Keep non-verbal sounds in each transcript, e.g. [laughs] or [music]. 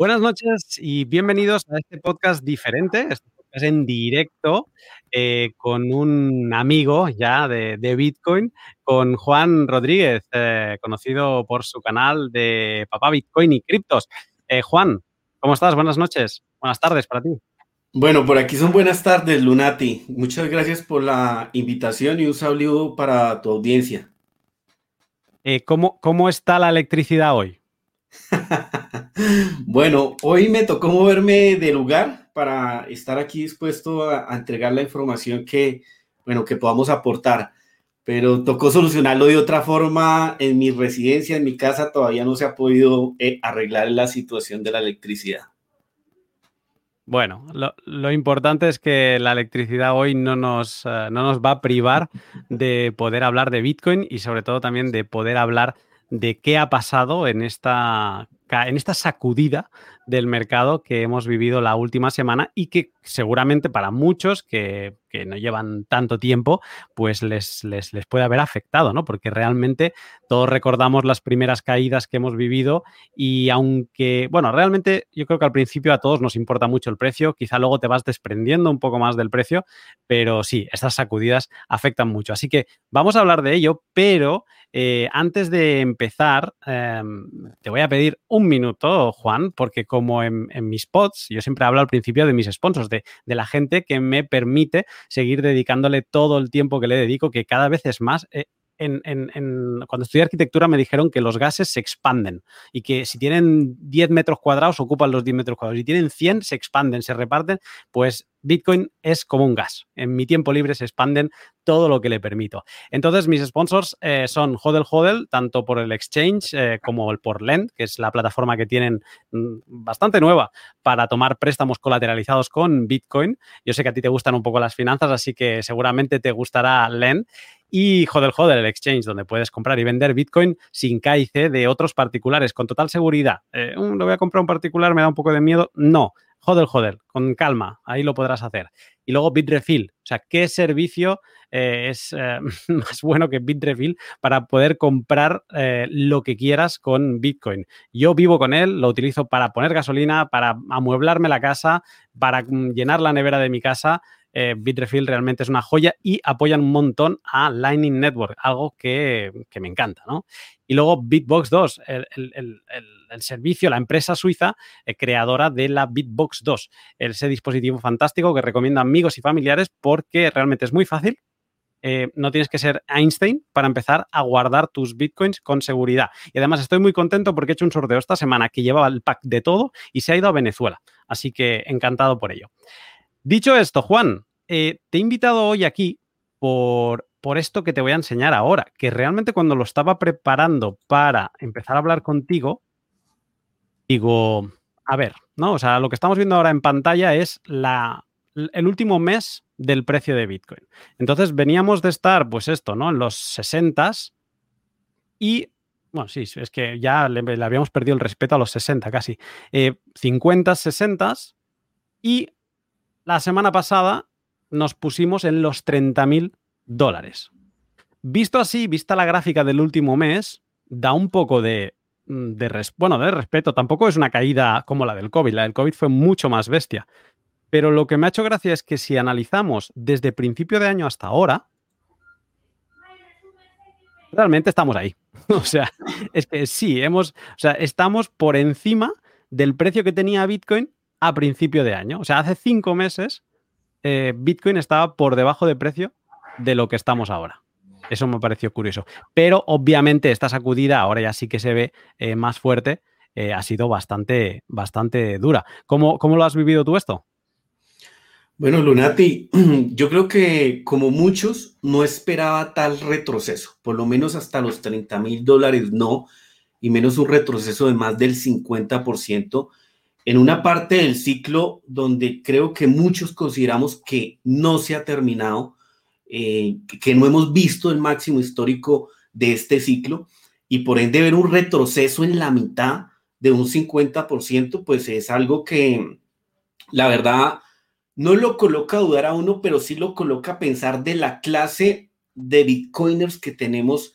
Buenas noches y bienvenidos a este podcast diferente, este podcast en directo eh, con un amigo ya de, Bitcoin, con Juan Rodríguez, eh, conocido por su canal de Papá Bitcoin y Criptos. Eh, Juan, ¿cómo estás? Buenas noches, buenas tardes para ti. Bueno, por aquí son buenas tardes, Lunati. Muchas gracias por la invitación y un saludo para tu audiencia. ¿cómo, ¿Cómo está la electricidad hoy? [laughs] bueno, hoy me tocó moverme de lugar para estar aquí dispuesto a, entregar la información que, bueno, que podamos aportar. Pero tocó solucionarlo de otra forma. En mi residencia, en mi casa, todavía no se ha podido eh, arreglar la situación de la electricidad. Bueno, lo, importante es que la electricidad hoy no nos, eh, no nos va a privar de poder hablar de Bitcoin y sobre todo también de poder hablar de qué ha pasado en esta, en esta sacudida del mercado que hemos vivido la última semana y que seguramente para muchos que, no llevan tanto tiempo, pues les, les, les, puede haber afectado, ¿no? Porque realmente todos recordamos las primeras caídas que hemos vivido y aunque, bueno, realmente yo creo que al principio a todos nos importa mucho el precio, quizá luego te vas desprendiendo un poco más del precio, pero sí, estas sacudidas afectan mucho. Así que vamos a hablar de ello, pero eh, antes de empezar, em, te voy a pedir un minuto, Juan, porque como en, mis pods, yo siempre hablo al principio de mis sponsors, de, la gente que me permite seguir dedicándole todo el tiempo que le dedico, que cada vez es más. Eh, cuando estudié arquitectura me dijeron que los gases se expanden y que si tienen 10 metros cuadrados ocupan los 10 metros cuadrados. Si tienen 100 se expanden, se reparten. Pues Bitcoin es como un gas. En mi tiempo libre se expanden todo lo que le permito. Entonces, mis sponsors eh, son Hodel Hodel, tanto por el exchange eh, como por Lend, que es la plataforma que tienen mm, bastante nueva para tomar préstamos colateralizados con Bitcoin. Yo sé que a ti te gustan un poco las finanzas, asy que seguramente te gustará Lend. Y Hodel Hodel, el exchange, donde puedes comprar y vender Bitcoin sin KIC de otros particulares, con total seguridad. Eh, lo voy a comprar un particular, me da un poco de miedo. No, Joder, joder, con calma, ahí lo podrás hacer. Y luego Bitrefill, o sea, ¿qué servicio eh, es eh, [laughs] más bueno que Bitrefill para poder comprar eh, lo que quieras con Bitcoin? Yo vivo con él, lo utilizo para poner gasolina, para amueblarme la casa, para mm, llenar la nevera de mi casa eh, Bitrefill realmente es una joya y apoyan un montón a Lightning Network, algo que, me encanta, ¿no? Y luego Bitbox 2, el, servicio, la empresa suiza eh, creadora de la Bitbox 2, ese dispositivo fantástico que recomiendo a amigos y familiares porque realmente es muy fácil. Eh, no tienes que ser Einstein para empezar a guardar tus bitcoins con seguridad. Y además estoy muy contento porque he hecho un sorteo esta semana que llevaba el pack de todo y se ha ido a Venezuela. Así que encantado por ello. Dicho esto, Juan, eh, te he invitado hoy aquí por, por esto que te voy a enseñar ahora, que realmente cuando lo estaba preparando para empezar a hablar contigo, digo, a ver, ¿no? O sea, lo que estamos viendo ahora en pantalla es la, el último mes del precio de Bitcoin. Entonces veníamos de estar, pues esto, ¿no? En los 60 y, bueno, sí, es que ya le, habíamos perdido el respeto a los 60 casi. 50, eh, 60 y la semana pasada nos pusimos en los 30.000 dólares. Visto así, vista la gráfica del último mes, da un poco de, mm, bueno, de respeto. Tampoco es una caída como la del COVID. La del COVID fue mucho más bestia. Pero lo que me ha hecho gracia es que si analizamos desde principio de año hasta ahora, realmente estamos ahí. [laughs] o sea, es que sí, hemos, o sea, estamos por encima del precio que tenía Bitcoin a principio de año. O sea, hace cinco meses eh, Bitcoin estaba por debajo de precio de lo que estamos ahora. Eso me pareció curioso. Pero obviamente esta sacudida ahora ya sí que se ve eh, más fuerte. Eh, ha sido bastante, bastante dura. ¿Cómo, ¿Cómo lo has vivido tú esto? Bueno, Lunati, [clears throat] yo creo que como muchos no esperaba tal retroceso, por lo menos hasta los 30 mil dólares no, y menos un retroceso de más del 50% en una parte del ciclo donde creo que muchos consideramos que no se ha terminado, eh, que no hemos visto el máximo histórico de este ciclo y por ende ver un retroceso en la mitad de un 50%, pues es algo que la verdad no lo coloca a dudar a uno, pero sí lo coloca a pensar de la clase de bitcoiners que tenemos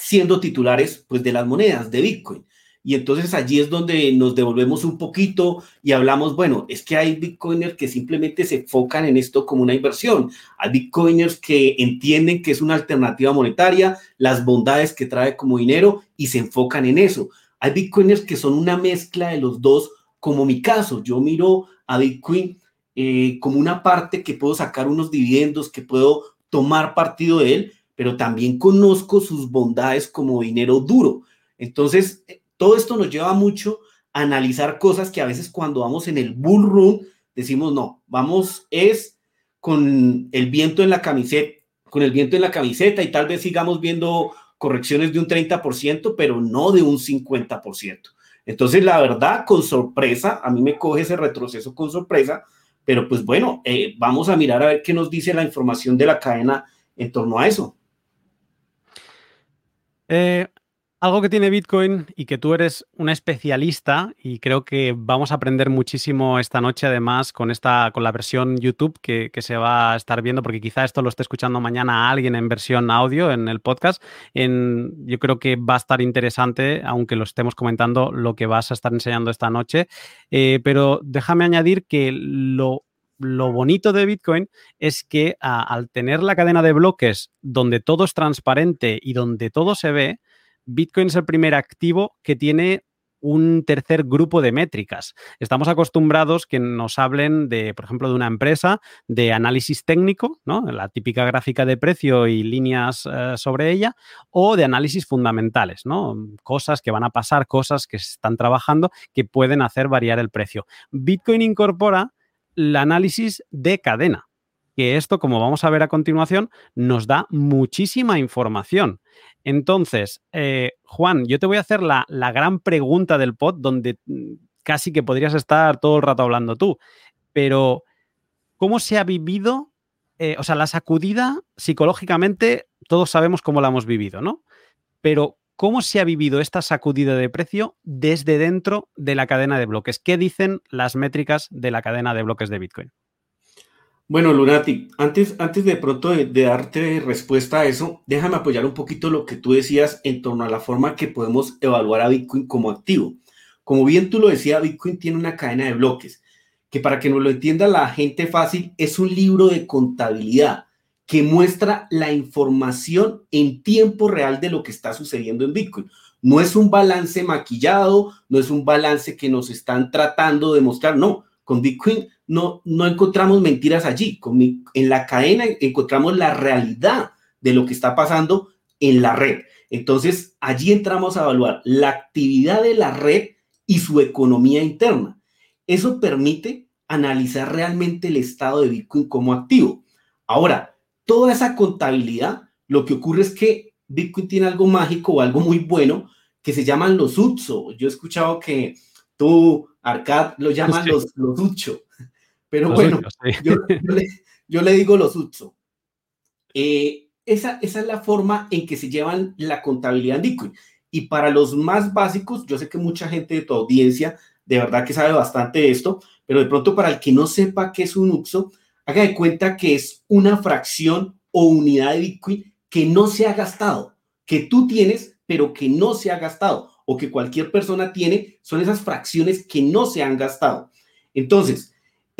siendo titulares pues de las monedas de Bitcoin. Y entonces allí es donde nos devolvemos un poquito y hablamos, bueno, es que hay bitcoiners que simplemente se enfocan en esto como una inversión. Hay bitcoiners que entienden que es una alternativa monetaria, las bondades que trae como dinero y se enfocan en eso. Hay bitcoiners que son una mezcla de los dos, como mi caso. Yo miro a Bitcoin eh, como una parte que puedo sacar unos dividendos, que puedo tomar partido de él, pero también conozco sus bondades como dinero duro. Entonces, todo esto nos lleva mucho a analizar cosas que a veces cuando vamos en el bull run decimos, no, vamos es con el viento en la camiseta, con el viento en la camiseta y tal vez sigamos viendo correcciones de un 30%, pero no de un 50%. Entonces, la verdad, con sorpresa, a mí me coge ese retroceso con sorpresa, pero pues bueno, eh, vamos a mirar a ver qué nos dice la información de la cadena en torno a eso. Eh, algo que tiene Bitcoin y que tú eres un especialista y creo que vamos a aprender muchísimo esta noche además con esta con la versión YouTube que, se va a estar viendo porque quizá esto lo esté escuchando mañana alguien en versión audio en el podcast. En, yo creo que va a estar interesante aunque lo estemos comentando lo que vas a estar enseñando esta noche. Eh, pero déjame añadir que lo lo bonito de Bitcoin es que al tener la cadena de bloques donde todo es transparente y donde todo se ve, Bitcoin es el primer activo que tiene un tercer grupo de métricas. Estamos acostumbrados que nos hablen de, por ejemplo, de una empresa de análisis técnico. La típica gráfica de precio y líneas eh, sobre ella, o de análisis fundamentales. Cosas que van a pasar, cosas que se están trabajando que pueden hacer variar el precio. Bitcoin incorpora el análisis de cadena, que esto, como vamos a ver a continuación, nos da muchísima información. Entonces, eh, Juan, yo te voy a hacer la, gran pregunta del pod, donde mm, casi que podrías estar todo el rato hablando tú, pero ¿cómo se ha vivido? Eh, o sea, la sacudida psicológicamente, todos sabemos cómo la hemos vivido, ¿no? Pero ¿cómo se ha vivido esta sacudida de precio desde dentro de la cadena de bloques? ¿Qué dicen las métricas de la cadena de bloques de Bitcoin? Bueno, Lunati, antes, antes de pronto de, darte respuesta a eso, déjame apoyar un poquito lo que tú decías en torno a la forma que podemos evaluar a Bitcoin como activo. Como bien tú lo decías, Bitcoin tiene una cadena de bloques, que para que nos lo entienda la gente fácil, es un libro de contabilidad que muestra la información en tiempo real de lo que está sucediendo en Bitcoin. No es un balance maquillado, no es un balance que nos están tratando de mostrar, no, con Bitcoin no, no encontramos mentiras allí. en la cadena encontramos la realidad de lo que está pasando en la red. Entonces, allí entramos a evaluar la actividad de la red y su economía interna. Eso permite analizar realmente el estado de Bitcoin como activo. Ahora, toda esa contabilidad, lo que ocurre es que Bitcoin tiene algo mágico o algo muy bueno que se llaman los UTSO. Yo he escuchado que tú, Arcad, lo [laughs] llaman los, los UTSO. Pero bueno, [laughs] yo, le, digo los UTSO. Eh, esa, esa es la forma en que se llevan la contabilidad en Bitcoin. Y para los más básicos, yo sé que mucha gente de tu audiencia de verdad que sabe bastante de esto, pero de pronto para el que no sepa qué es un UTSO, haga de cuenta que es una fracción o unidad de Bitcoin que no se ha gastado, que tú tienes, pero que no se ha gastado, o que cualquier persona tiene, son esas fracciones que no se han gastado. Entonces,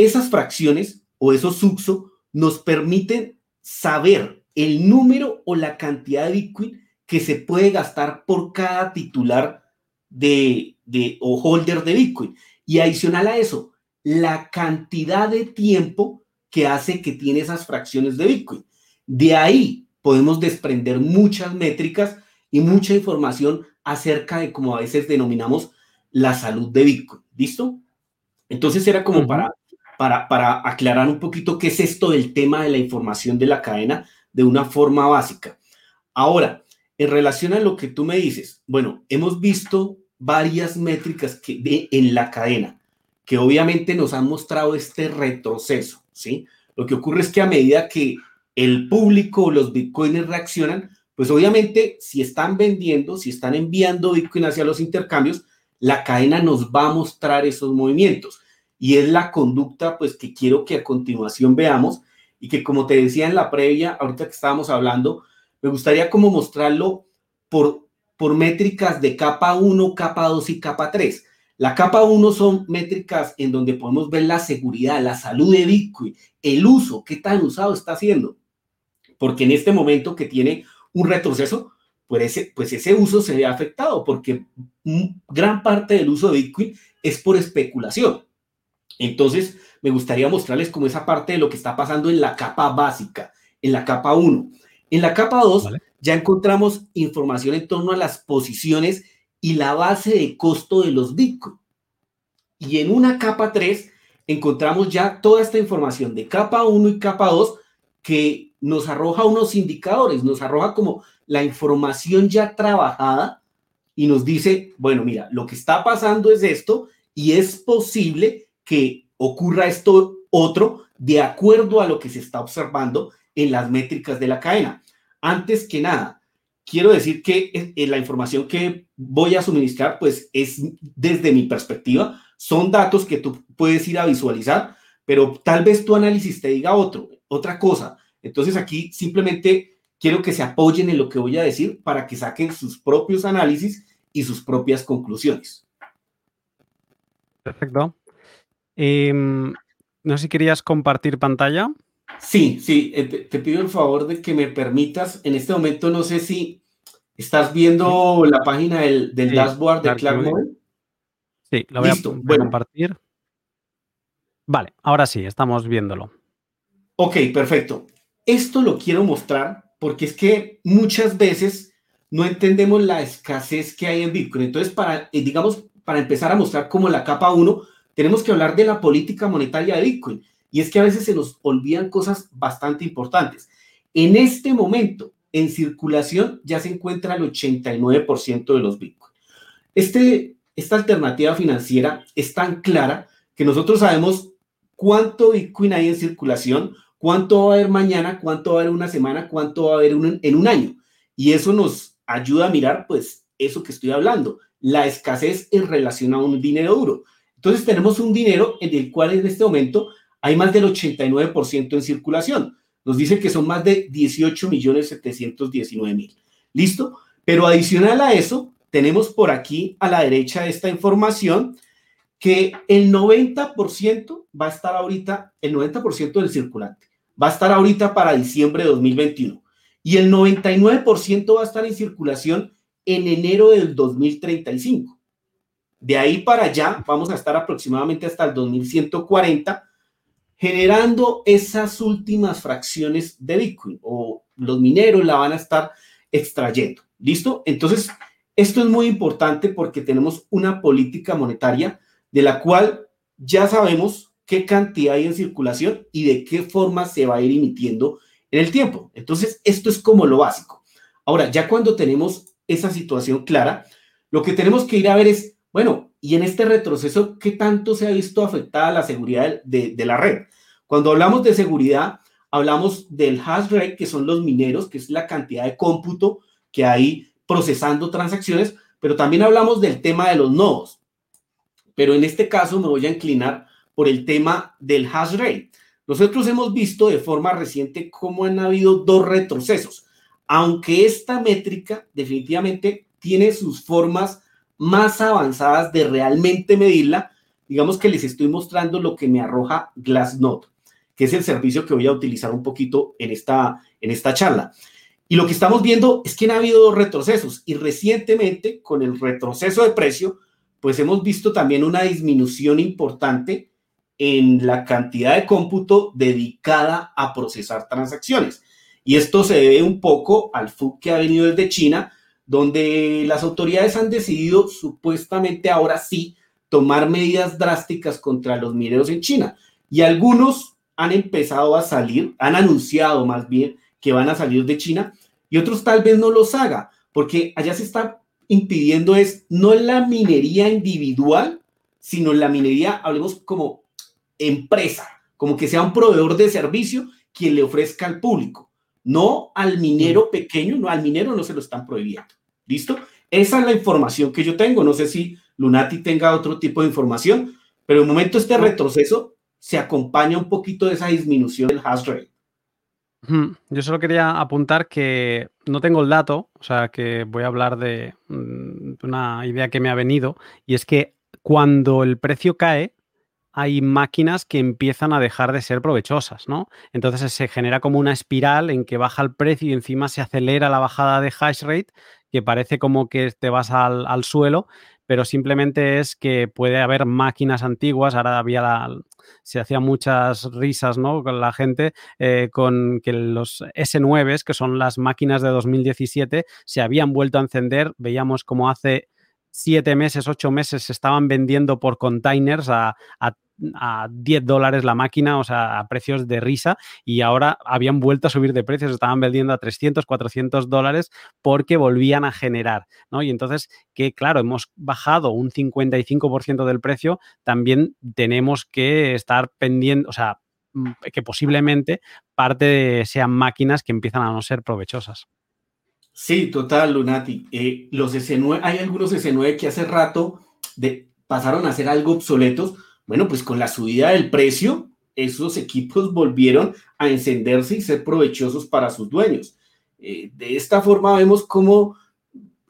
esas fracciones o esos subso nos permiten saber el número o la cantidad de Bitcoin que se puede gastar por cada titular de, de o holder de Bitcoin. Y adicional a eso, la cantidad de tiempo que hace que tiene esas fracciones de Bitcoin. De ahí podemos desprender muchas métricas y mucha información acerca de cómo a veces denominamos la salud de Bitcoin. ¿Listo? Entonces era como para para, aclarar un poquito qué es esto del tema de la información de la cadena de una forma básica. Ahora, en relación a lo que tú me dices, bueno, hemos visto varias métricas que en la cadena que obviamente nos han mostrado este retroceso, ¿sí? Lo que ocurre es que a medida que el público o los bitcoiners reaccionan, pues obviamente si están vendiendo, si están enviando bitcoin hacia los intercambios, la cadena nos va a mostrar esos movimientos y es la conducta pues que quiero que a continuación veamos y que como te decía en la previa, ahorita que estábamos hablando, me gustaría como mostrarlo por por métricas de capa 1, capa 2 y capa 3. La capa 1 son métricas en donde podemos ver la seguridad, la salud de Bitcoin, el uso, qué tan usado está haciendo. Porque en este momento que tiene un retroceso, pues ese, pues ese uso se ve afectado porque gran parte del uso de Bitcoin es por especulación. Entonces, me gustaría mostrarles como esa parte de lo que está pasando en la capa básica, en la capa 1. En la capa 2 ya encontramos información en torno a las posiciones y la base de costo de los Bitcoin. Y en una capa 3 encontramos ya toda esta información de capa 1 y capa 2 que nos arroja unos indicadores, nos arroja como la información ya trabajada y nos dice, bueno, mira, lo que está pasando es esto y es posible que ocurra esto otro de acuerdo a lo que se está observando en las métricas de la cadena. Antes que nada, quiero decir que eh, la información que voy a suministrar, pues es desde mi perspectiva, son datos que tú puedes ir a visualizar, pero tal vez tu análisis te diga otro, otra cosa. Entonces aquí simplemente quiero que se apoyen en lo que voy a decir para que saquen sus propios análisis y sus propias conclusiones. Perfecto. Em, no sé si querías compartir pantalla. Sí, sí, eh, te, pido el favor de que me permitas. En este momento no sé si estás viendo la página del, dashboard de Clark Sí, lo voy, a, compartir. Vale, ahora sí, estamos viéndolo. Ok, perfecto. Esto lo quiero mostrar porque es que muchas veces no entendemos la escasez que hay en Bitcoin. Entonces, para, eh, digamos, para empezar a mostrar como la capa 1, tenemos que hablar de la política monetaria de Bitcoin. Y es que a veces se nos olvidan cosas bastante importantes. En este momento, en circulación ya se encuentra el 89% de los Bitcoin. Este, esta alternativa financiera es tan clara que nosotros sabemos cuánto Bitcoin hay en circulación, cuánto va a haber mañana, cuánto va a haber una semana, cuánto va a haber en un año. Y eso nos ayuda a mirar, pues, eso que estoy hablando, la escasez en relación a un dinero duro. Entonces tenemos un dinero en el cual en este momento hay más del 89% en circulación. Nos dice que son más de 18 millones 719 mil. ¿Listo? Pero adicional a eso, tenemos por aquí a la derecha esta información que el 90% va a estar ahorita, el 90% del circulante, va a estar ahorita para diciembre de 2021 y el 99% va a estar en circulación en enero del 2035. De ahí para allá vamos a estar aproximadamente hasta el 2140 generando esas últimas fracciones de Bitcoin o los mineros la van a estar extrayendo. ¿Listo? Entonces, esto es muy importante porque tenemos una política monetaria de la cual ya sabemos qué cantidad hay en circulación y de qué forma se va a ir emitiendo en el tiempo. Entonces, esto es como lo básico. Ahora, ya cuando tenemos esa situación clara, lo que tenemos que ir a ver es bueno, y en este retroceso, ¿qué tanto se ha visto afectada la seguridad de, la red? Cuando hablamos de seguridad, hablamos del hash rate, que son los mineros, que es la cantidad de cómputo que hay procesando transacciones, pero también hablamos del tema de los nodos. Pero en este caso me voy a inclinar por el tema del hash rate. Nosotros hemos visto de forma reciente cómo han habido dos retrocesos, aunque esta métrica definitivamente tiene sus formas más avanzadas de realmente medirla, digamos que les estoy mostrando lo que me arroja Glassnode, que es el servicio que voy a utilizar un poquito en esta, en esta charla. Y lo que estamos viendo es que ha habido dos retrocesos y recientemente con el retroceso de precio, pues hemos visto también una disminución importante en la cantidad de cómputo dedicada a procesar transacciones. Y esto se debe un poco al FUC que ha venido desde China, donde las autoridades han decidido supuestamente ahora sí tomar medidas drásticas contra los mineros en China. Y algunos han empezado a salir, han anunciado más bien que van a salir de China y otros tal vez no los haga, porque allá se está impidiendo es no la minería individual, sino la minería, hablemos como empresa, como que sea un proveedor de servicio quien le ofrezca al público, no al minero pequeño, no al minero no se lo están prohibiendo. ¿Listo? Esa es la información que yo tengo. No sé si Lunati tenga otro tipo de información, pero en el momento este retroceso se acompaña un poquito de esa disminución del hash rate. Yo solo quería apuntar que no tengo el dato, o sea que voy a hablar de mm, una idea que me ha venido, y es que cuando el precio cae, hay máquinas que empiezan a dejar de ser provechosas, ¿no? Entonces se genera como una espiral en que baja el precio y encima se acelera la bajada de hash rate, que parece como que te vas al, al suelo, pero simplemente es que puede haber máquinas antiguas, ahora había la, se hacía muchas risas, ¿no? Con la gente, eh, con que los S9, que son las máquinas de 2017, se habían vuelto a encender, veíamos como hace siete meses, ocho meses se estaban vendiendo por containers a a 10 dólares la máquina, o sea, a precios de risa, y ahora habían vuelto a subir de precios, estaban vendiendo a 300, 400 dólares porque volvían a generar, ¿no? Y entonces, que claro, hemos bajado un 55% del precio, también tenemos que estar pendiente, o sea, mm, que posiblemente parte sean máquinas que empiezan a no ser provechosas. Sí, total, Lunati. Eh, los S9, hay algunos S9 que hace rato de, pasaron a ser algo obsoletos bueno, pues con la subida del precio, esos equipos volvieron a encenderse y ser provechosos para sus dueños. Eh, de esta forma vemos cómo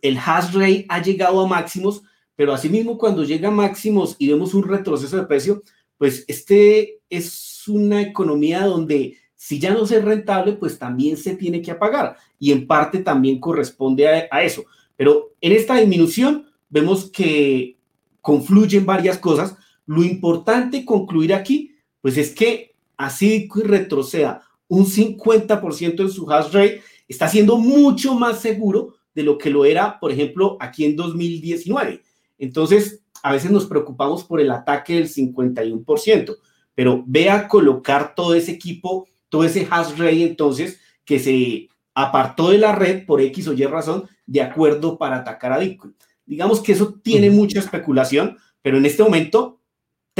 el hash rate ha llegado a máximos, pero asimismo cuando llega a máximos y vemos un retroceso de precio, pues este es una economía donde si ya no es rentable, pues también se tiene que apagar y en parte también corresponde a, a eso. Pero en esta disminución vemos que confluyen varias cosas lo importante concluir aquí, pues es que así retroceda un 50% en su hash rate, está siendo mucho más seguro de lo que lo era, por ejemplo, aquí en 2019. Entonces, a veces nos preocupamos por el ataque del 51%, pero vea colocar todo ese equipo, todo ese hash rate, entonces, que se apartó de la red por X o Y razón, de acuerdo para atacar a Bitcoin. Digamos que eso tiene mucha especulación, pero en este momento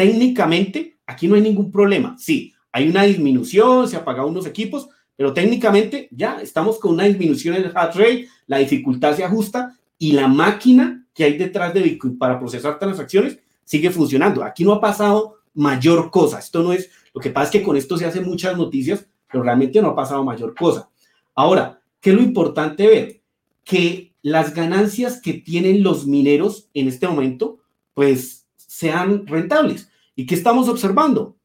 técnicamente aquí no hay ningún problema. Sí, hay una disminución, se apagaron unos equipos, pero técnicamente ya estamos con una disminución en el hash rate, la dificultad se ajusta y la máquina que hay detrás de Bitcoin para procesar transacciones sigue funcionando. Aquí no ha pasado mayor cosa. Esto no es, lo que pasa es que con esto se hacen muchas noticias, pero realmente no ha pasado mayor cosa. Ahora, ¿qué es lo importante ver? Que las ganancias que tienen los mineros en este momento, pues sean rentables. ¿Y qué estamos observando?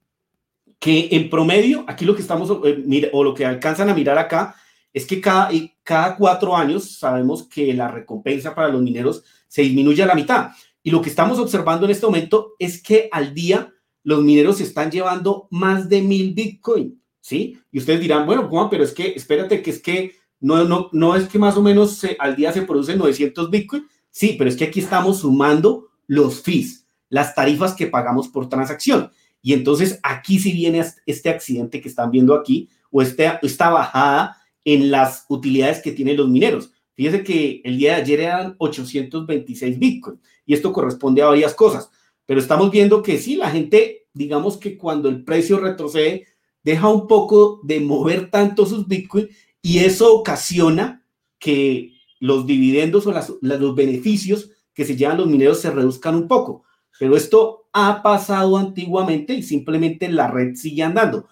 Que en promedio, aquí lo que estamos, eh, o lo que alcanzan a mirar acá, es que cada, cada cuatro años sabemos que la recompensa para los mineros se disminuye a la mitad. Y lo que estamos observando en este momento es que al día los mineros se están llevando más de mil Bitcoin, ¿sí? Y ustedes dirán, bueno, Juan, pero es que, espérate, que es que no, no, no es que más o menos al día se producen 900 Bitcoin. Sí, pero es que aquí estamos sumando los fees las tarifas que pagamos por transacción. Y entonces aquí sí viene este accidente que están viendo aquí o este, esta bajada en las utilidades que tienen los mineros. Fíjense que el día de ayer eran 826 Bitcoin y esto corresponde a varias cosas, pero estamos viendo que sí, la gente, digamos que cuando el precio retrocede, deja un poco de mover tanto sus Bitcoin y eso ocasiona que los dividendos o los beneficios que se llevan los mineros se reduzcan un poco. Pero esto ha pasado antiguamente y simplemente la red sigue andando.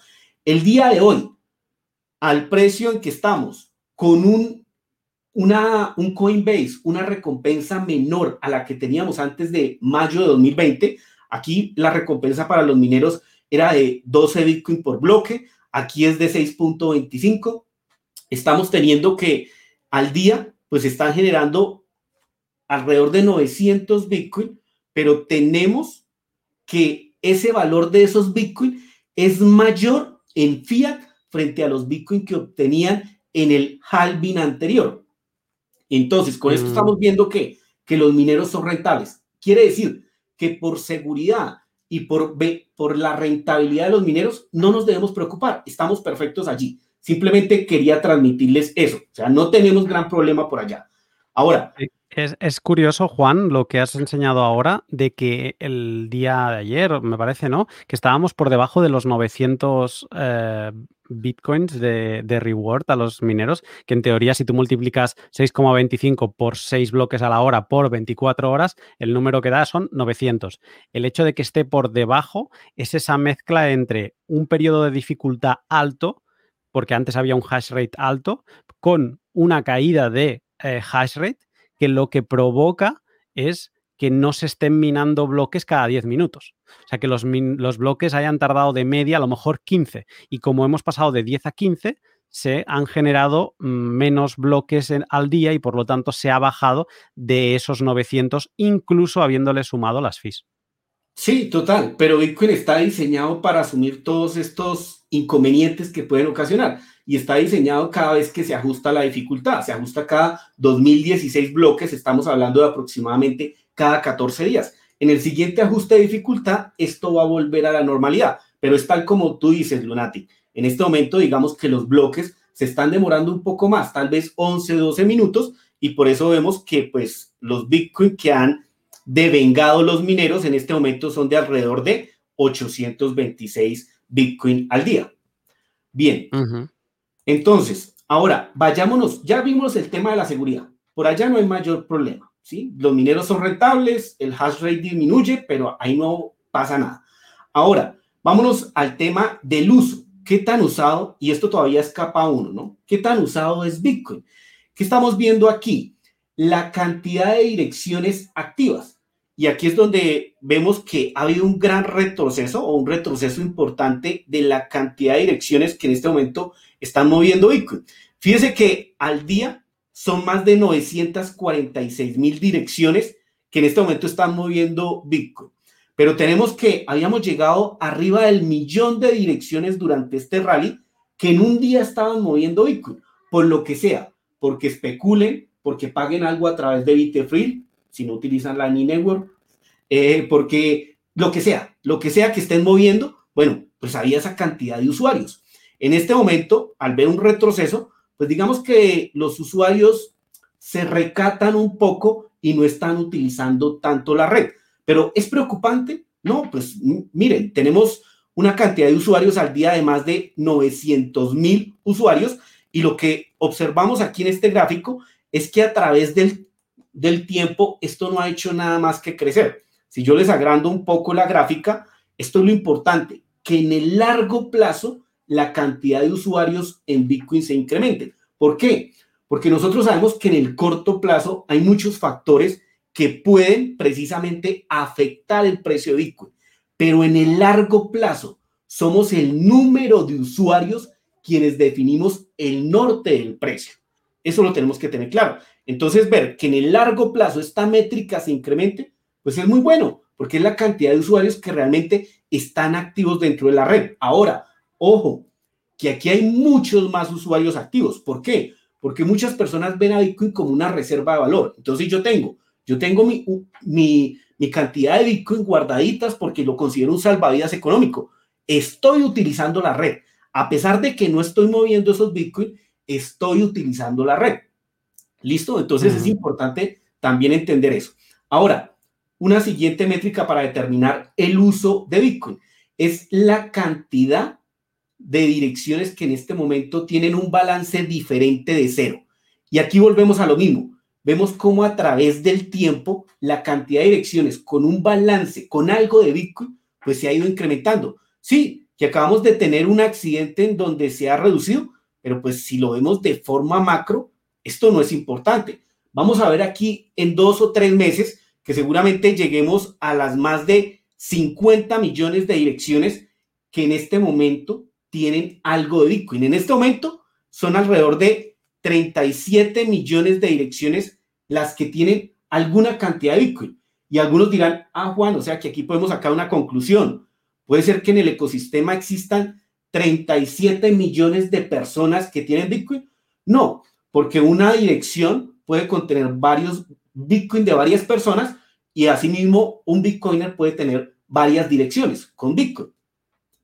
El día de hoy, al precio en que estamos, con un, una, un Coinbase, una recompensa menor a la que teníamos antes de mayo de 2020, aquí la recompensa para los mineros era de 12 Bitcoin por bloque, aquí es de 6.25. Estamos teniendo que al día, pues están generando alrededor de 900 Bitcoin pero tenemos que ese valor de esos Bitcoin es mayor en fiat frente a los Bitcoin que obtenían en el halving anterior. Entonces, con esto mm. estamos viendo que, que los mineros son rentables. Quiere decir que por seguridad y por, por la rentabilidad de los mineros no nos debemos preocupar. Estamos perfectos allí. Simplemente quería transmitirles eso. O sea, no tenemos gran problema por allá. Ahora, es, curioso, Juan, lo que has enseñado ahora de que el día de ayer, me parece, ¿no? Que estábamos por debajo de los 900 eh, bitcoins de, reward a los mineros, que en teoría si tú multiplicas 6,25 por 6 bloques a la hora por 24 horas, el número que da son 900. El hecho de que esté por debajo es esa mezcla entre un periodo de dificultad alto porque antes había un hash rate alto, con una caída de eh, hash rate que lo que provoca es que no se estén minando bloques cada 10 minutos. O sea, que los, los, bloques hayan tardado de media a lo mejor 15. Y como hemos pasado de 10 a 15, se han generado mm, menos bloques al día y por lo tanto se ha bajado de esos 900, incluso habiéndole sumado las fees. Sí, total, pero Bitcoin está diseñado para asumir todos estos inconvenientes que pueden ocasionar y está diseñado cada vez que se ajusta la dificultad, se ajusta cada 2016 bloques, estamos hablando de aproximadamente cada 14 días. En el siguiente ajuste de dificultad, esto va a volver a la normalidad, pero es tal como tú dices, Lunati. En este momento, digamos que los bloques se están demorando un poco más, tal vez 11, 12 minutos, y por eso vemos que pues los Bitcoin que han devengado los mineros en este momento son de alrededor de 826 Bitcoin al día. Bien, entonces, ahora vayámonos, ya vimos el tema de la seguridad, por allá no hay mayor problema. ¿sí? Los mineros son rentables, el hash rate disminuye, pero ahí no pasa nada. Ahora, vámonos al tema del uso. ¿Qué tan usado? Y esto todavía escapa a uno, ¿no? ¿Qué tan usado es Bitcoin? ¿Qué estamos viendo aquí? La cantidad de direcciones activas. Y aquí es donde vemos que ha habido un gran retroceso o un retroceso importante de la cantidad de direcciones que en este momento están moviendo Bitcoin. Fíjese que al día son más de 946 mil direcciones que en este momento están moviendo Bitcoin. Pero tenemos que habíamos llegado arriba del millón de direcciones durante este rally que en un día estaban moviendo Bitcoin, por lo que sea, porque especulen, porque paguen algo a través de Bitfree, si no utilizan la Ni Network, eh, porque lo que sea, lo que sea que estén moviendo, bueno, pues había esa cantidad de usuarios. En este momento, al ver un retroceso, pues digamos que los usuarios se recatan un poco y no están utilizando tanto la red. Pero ¿es preocupante? No, pues miren, tenemos una cantidad de usuarios al día de más de 900 mil usuarios y lo que observamos aquí en este gráfico es que a través del, del tiempo esto no ha hecho nada más que crecer. Si yo les agrando un poco la gráfica, esto es lo importante, que en el largo plazo la cantidad de usuarios en Bitcoin se incremente. ¿Por qué? Porque nosotros sabemos que en el corto plazo hay muchos factores que pueden precisamente afectar el precio de Bitcoin, pero en el largo plazo somos el número de usuarios quienes definimos el norte del precio. Eso lo tenemos que tener claro. Entonces, ver que en el largo plazo esta métrica se incremente, pues es muy bueno, porque es la cantidad de usuarios que realmente están activos dentro de la red. Ahora, Ojo, que aquí hay muchos más usuarios activos. ¿Por qué? Porque muchas personas ven a Bitcoin como una reserva de valor. Entonces yo tengo, yo tengo mi, mi, mi cantidad de Bitcoin guardaditas porque lo considero un salvavidas económico. Estoy utilizando la red. A pesar de que no estoy moviendo esos Bitcoin, estoy utilizando la red. ¿Listo? Entonces es importante también entender eso. Ahora, una siguiente métrica para determinar el uso de Bitcoin es la cantidad de direcciones que en este momento tienen un balance diferente de cero. Y aquí volvemos a lo mismo. Vemos cómo a través del tiempo la cantidad de direcciones con un balance, con algo de Bitcoin, pues se ha ido incrementando. Sí, que acabamos de tener un accidente en donde se ha reducido, pero pues si lo vemos de forma macro, esto no es importante. Vamos a ver aquí en dos o tres meses que seguramente lleguemos a las más de 50 millones de direcciones que en este momento tienen algo de Bitcoin. En este momento son alrededor de 37 millones de direcciones las que tienen alguna cantidad de Bitcoin. Y algunos dirán, ah, Juan, o sea que aquí podemos sacar una conclusión. Puede ser que en el ecosistema existan 37 millones de personas que tienen Bitcoin. No, porque una dirección puede contener varios Bitcoin de varias personas y asimismo un Bitcoiner puede tener varias direcciones con Bitcoin.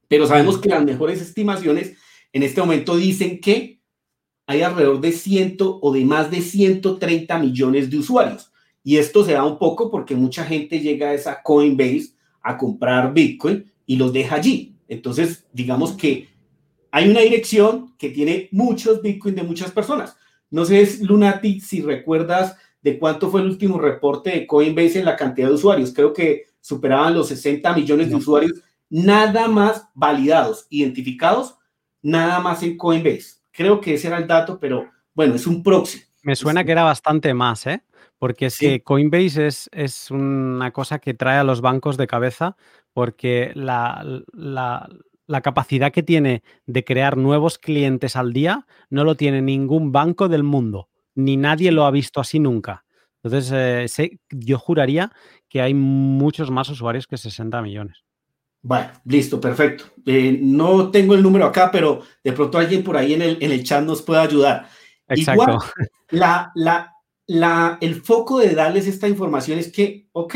Pero sabemos que las mejores estimaciones en este momento dicen que hay alrededor de 100 o de más de 130 millones de usuarios. Y esto se da un poco porque mucha gente llega a esa Coinbase a comprar Bitcoin y los deja allí. Entonces, digamos que hay una dirección que tiene muchos Bitcoin de muchas personas. No sé, Lunati, si recuerdas de cuánto fue el último reporte de Coinbase en la cantidad de usuarios. Creo que superaban los 60 millones de usuarios nada más validados, identificados nada más en Coinbase. Creo que ese era el dato, pero bueno, es un proxy. Me suena que era bastante más, ¿eh? Porque es que Coinbase es, es, una cosa que trae a los bancos de cabeza porque la, la, capacidad que tiene de crear nuevos clientes al día no lo tiene ningún banco del mundo, ni nadie lo ha visto así nunca. Entonces, eh, sé, yo juraría que hay muchos más usuarios que 60 millones. Bueno, listo, perfecto. Eh, no tengo el número acá, pero de pronto alguien por ahí en el, en el chat nos puede ayudar. Exacto. Igual, la, la, la, el foco de darles esta información es que, ok,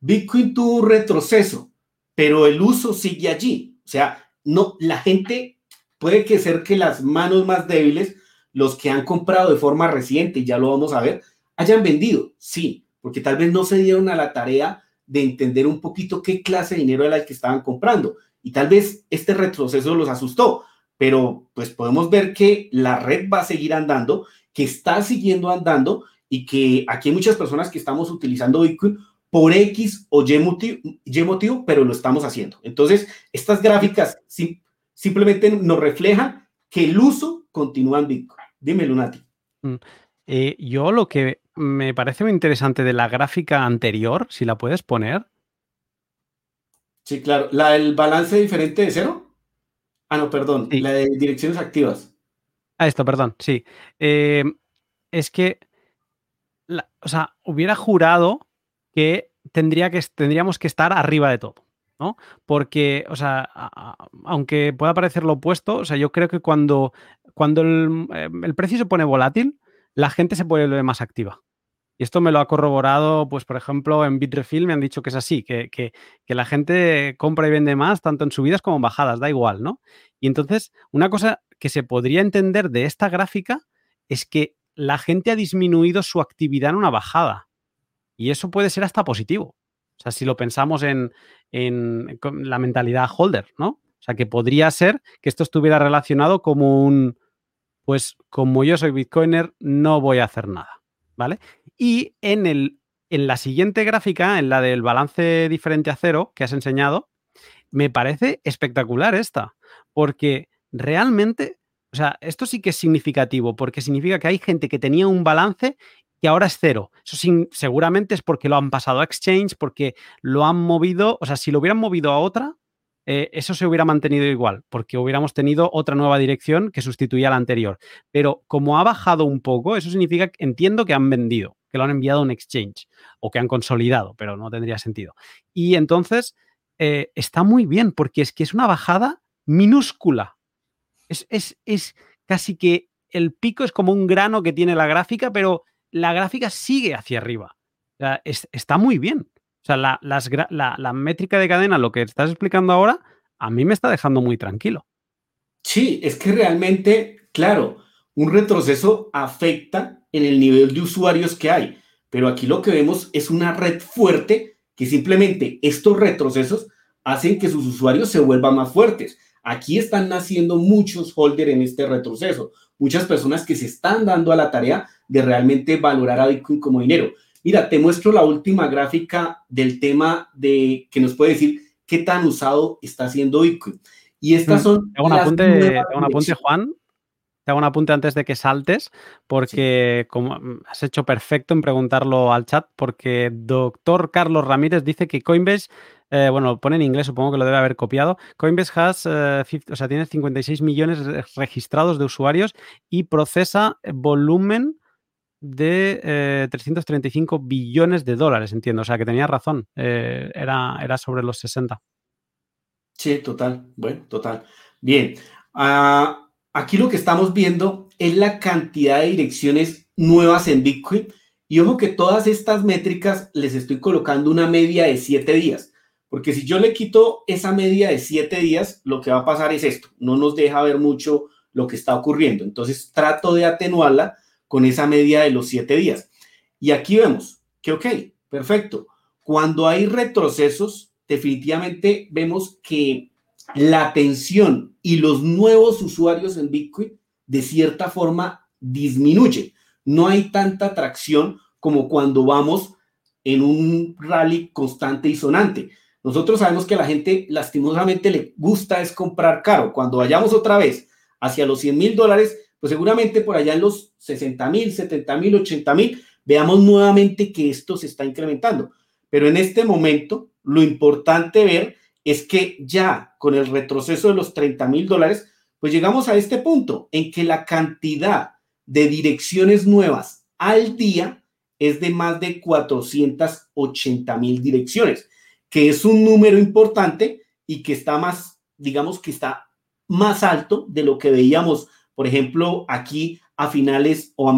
Bitcoin tuvo un retroceso, pero el uso sigue allí. O sea, no, la gente puede que ser que las manos más débiles, los que han comprado de forma reciente, ya lo vamos a ver, hayan vendido, sí, porque tal vez no se dieron a la tarea de entender un poquito qué clase de dinero era el que estaban comprando. Y tal vez este retroceso los asustó, pero pues podemos ver que la red va a seguir andando, que está siguiendo andando y que aquí hay muchas personas que estamos utilizando Bitcoin por X o Y motivo, pero lo estamos haciendo. Entonces, estas gráficas simplemente nos reflejan que el uso continúa en Bitcoin. Dime, Lunati. Mm, eh, yo lo que me parece muy interesante de la gráfica anterior, si la puedes poner. Sí, claro. ¿La del balance diferente de cero? Ah, no, perdón. La de direcciones activas. Ah, esto, perdón, sí. Eh, es que o sea, hubiera jurado que, tendría que tendríamos que estar arriba de todo. ¿no? Porque, o sea, aunque pueda parecer lo opuesto, o sea, yo creo que cuando, cuando el, el, precio se pone volátil, la gente se vuelve más activa. Y esto me lo ha corroborado, pues, por ejemplo, en Bitrefill me han dicho que es así, que, que, que, la gente compra y vende más, tanto en subidas como en bajadas, da igual, ¿no? Y entonces, una cosa que se podría entender de esta gráfica es que la gente ha disminuido su actividad en una bajada. Y eso puede ser hasta positivo. O sea, si lo pensamos en, la mentalidad holder, ¿no? O sea, que podría ser que esto estuviera relacionado como un, pues como yo soy bitcoiner, no voy a hacer nada, ¿vale? Y en, el, en la siguiente gráfica, en la del balance diferente a cero que has enseñado, me parece espectacular esta, porque realmente o sea, esto sí que es significativo porque significa que hay gente que tenía un balance que ahora es cero. Eso seguramente es porque lo han pasado a Exchange, porque lo han movido, o sea, si lo hubieran movido a otra, eh, eso se hubiera mantenido igual, porque hubiéramos tenido otra nueva dirección que sustituía la anterior. Pero como ha bajado un poco, eso significa que entiendo que han vendido, que lo han enviado a un exchange o que han consolidado, pero no tendría sentido. Y entonces eh, está muy bien, porque es que es una bajada minúscula. Es, casi que el pico es como un grano que tiene la gráfica, pero la gráfica sigue hacia arriba. está muy bien. O sea, la, la, métrica de cadena, lo que estás explicando ahora, a mí me está dejando muy tranquilo. Sí, es que realmente, claro, un retroceso afecta en el nivel de usuarios que hay, pero aquí lo que vemos es una red fuerte que simplemente estos retrocesos hacen que sus usuarios se vuelvan más fuertes. Aquí están naciendo muchos holders en este retroceso, muchas personas que se están dando a la tarea de realmente valorar a Bitcoin como dinero. Mira, te muestro la última gráfica del tema de que nos puede decir qué tan usado está haciendo Bitcoin. Y estas mm, son. Te hago un apunte, un apunte, Juan. Te hago un apunte antes de que saltes, porque como has hecho perfecto en preguntarlo al chat, porque doctor Carlos Ramírez dice que Coinbase eh, bueno, lo pone en inglés, supongo que lo debe haber copiado. Coinbase has, eh, tiene 56 millones registrados de usuarios y procesa volumen de 335 eh, billones de dólares, entiendo. O sea, que tenía razón. era, era sobre los 60. Sí, total. Bueno, total. Bien. Ah, aquí lo que estamos viendo es la cantidad de direcciones nuevas en Bitcoin. Y ojo que todas estas métricas les estoy colocando una media de 7 días. Porque si yo le quito esa media de siete días, lo que va a pasar es esto, no nos deja ver mucho lo que está ocurriendo. Entonces trato de atenuarla con esa media de los siete días. Y aquí vemos que, ok, perfecto. Cuando hay retrocesos, definitivamente vemos que la atención y los nuevos usuarios en Bitcoin de cierta forma disminuye. No hay tanta atracción como cuando vamos en un rally constante y sonante. Nosotros sabemos que a la gente lastimosamente le gusta es comprar caro. Cuando vayamos otra vez hacia los 100 mil dólares, pues seguramente por allá en los 60 mil, 70 mil, 80 mil, veamos nuevamente que esto se está incrementando. Pero en este momento, lo importante ver es que ya con el retroceso de los 30 mil dólares, pues llegamos a este punto en que la cantidad de direcciones nuevas al día es de más de 480 mil direcciones, que es un número importante y que está más, digamos que está más alto de lo que veíamos, por ejemplo, aquí a finales o a,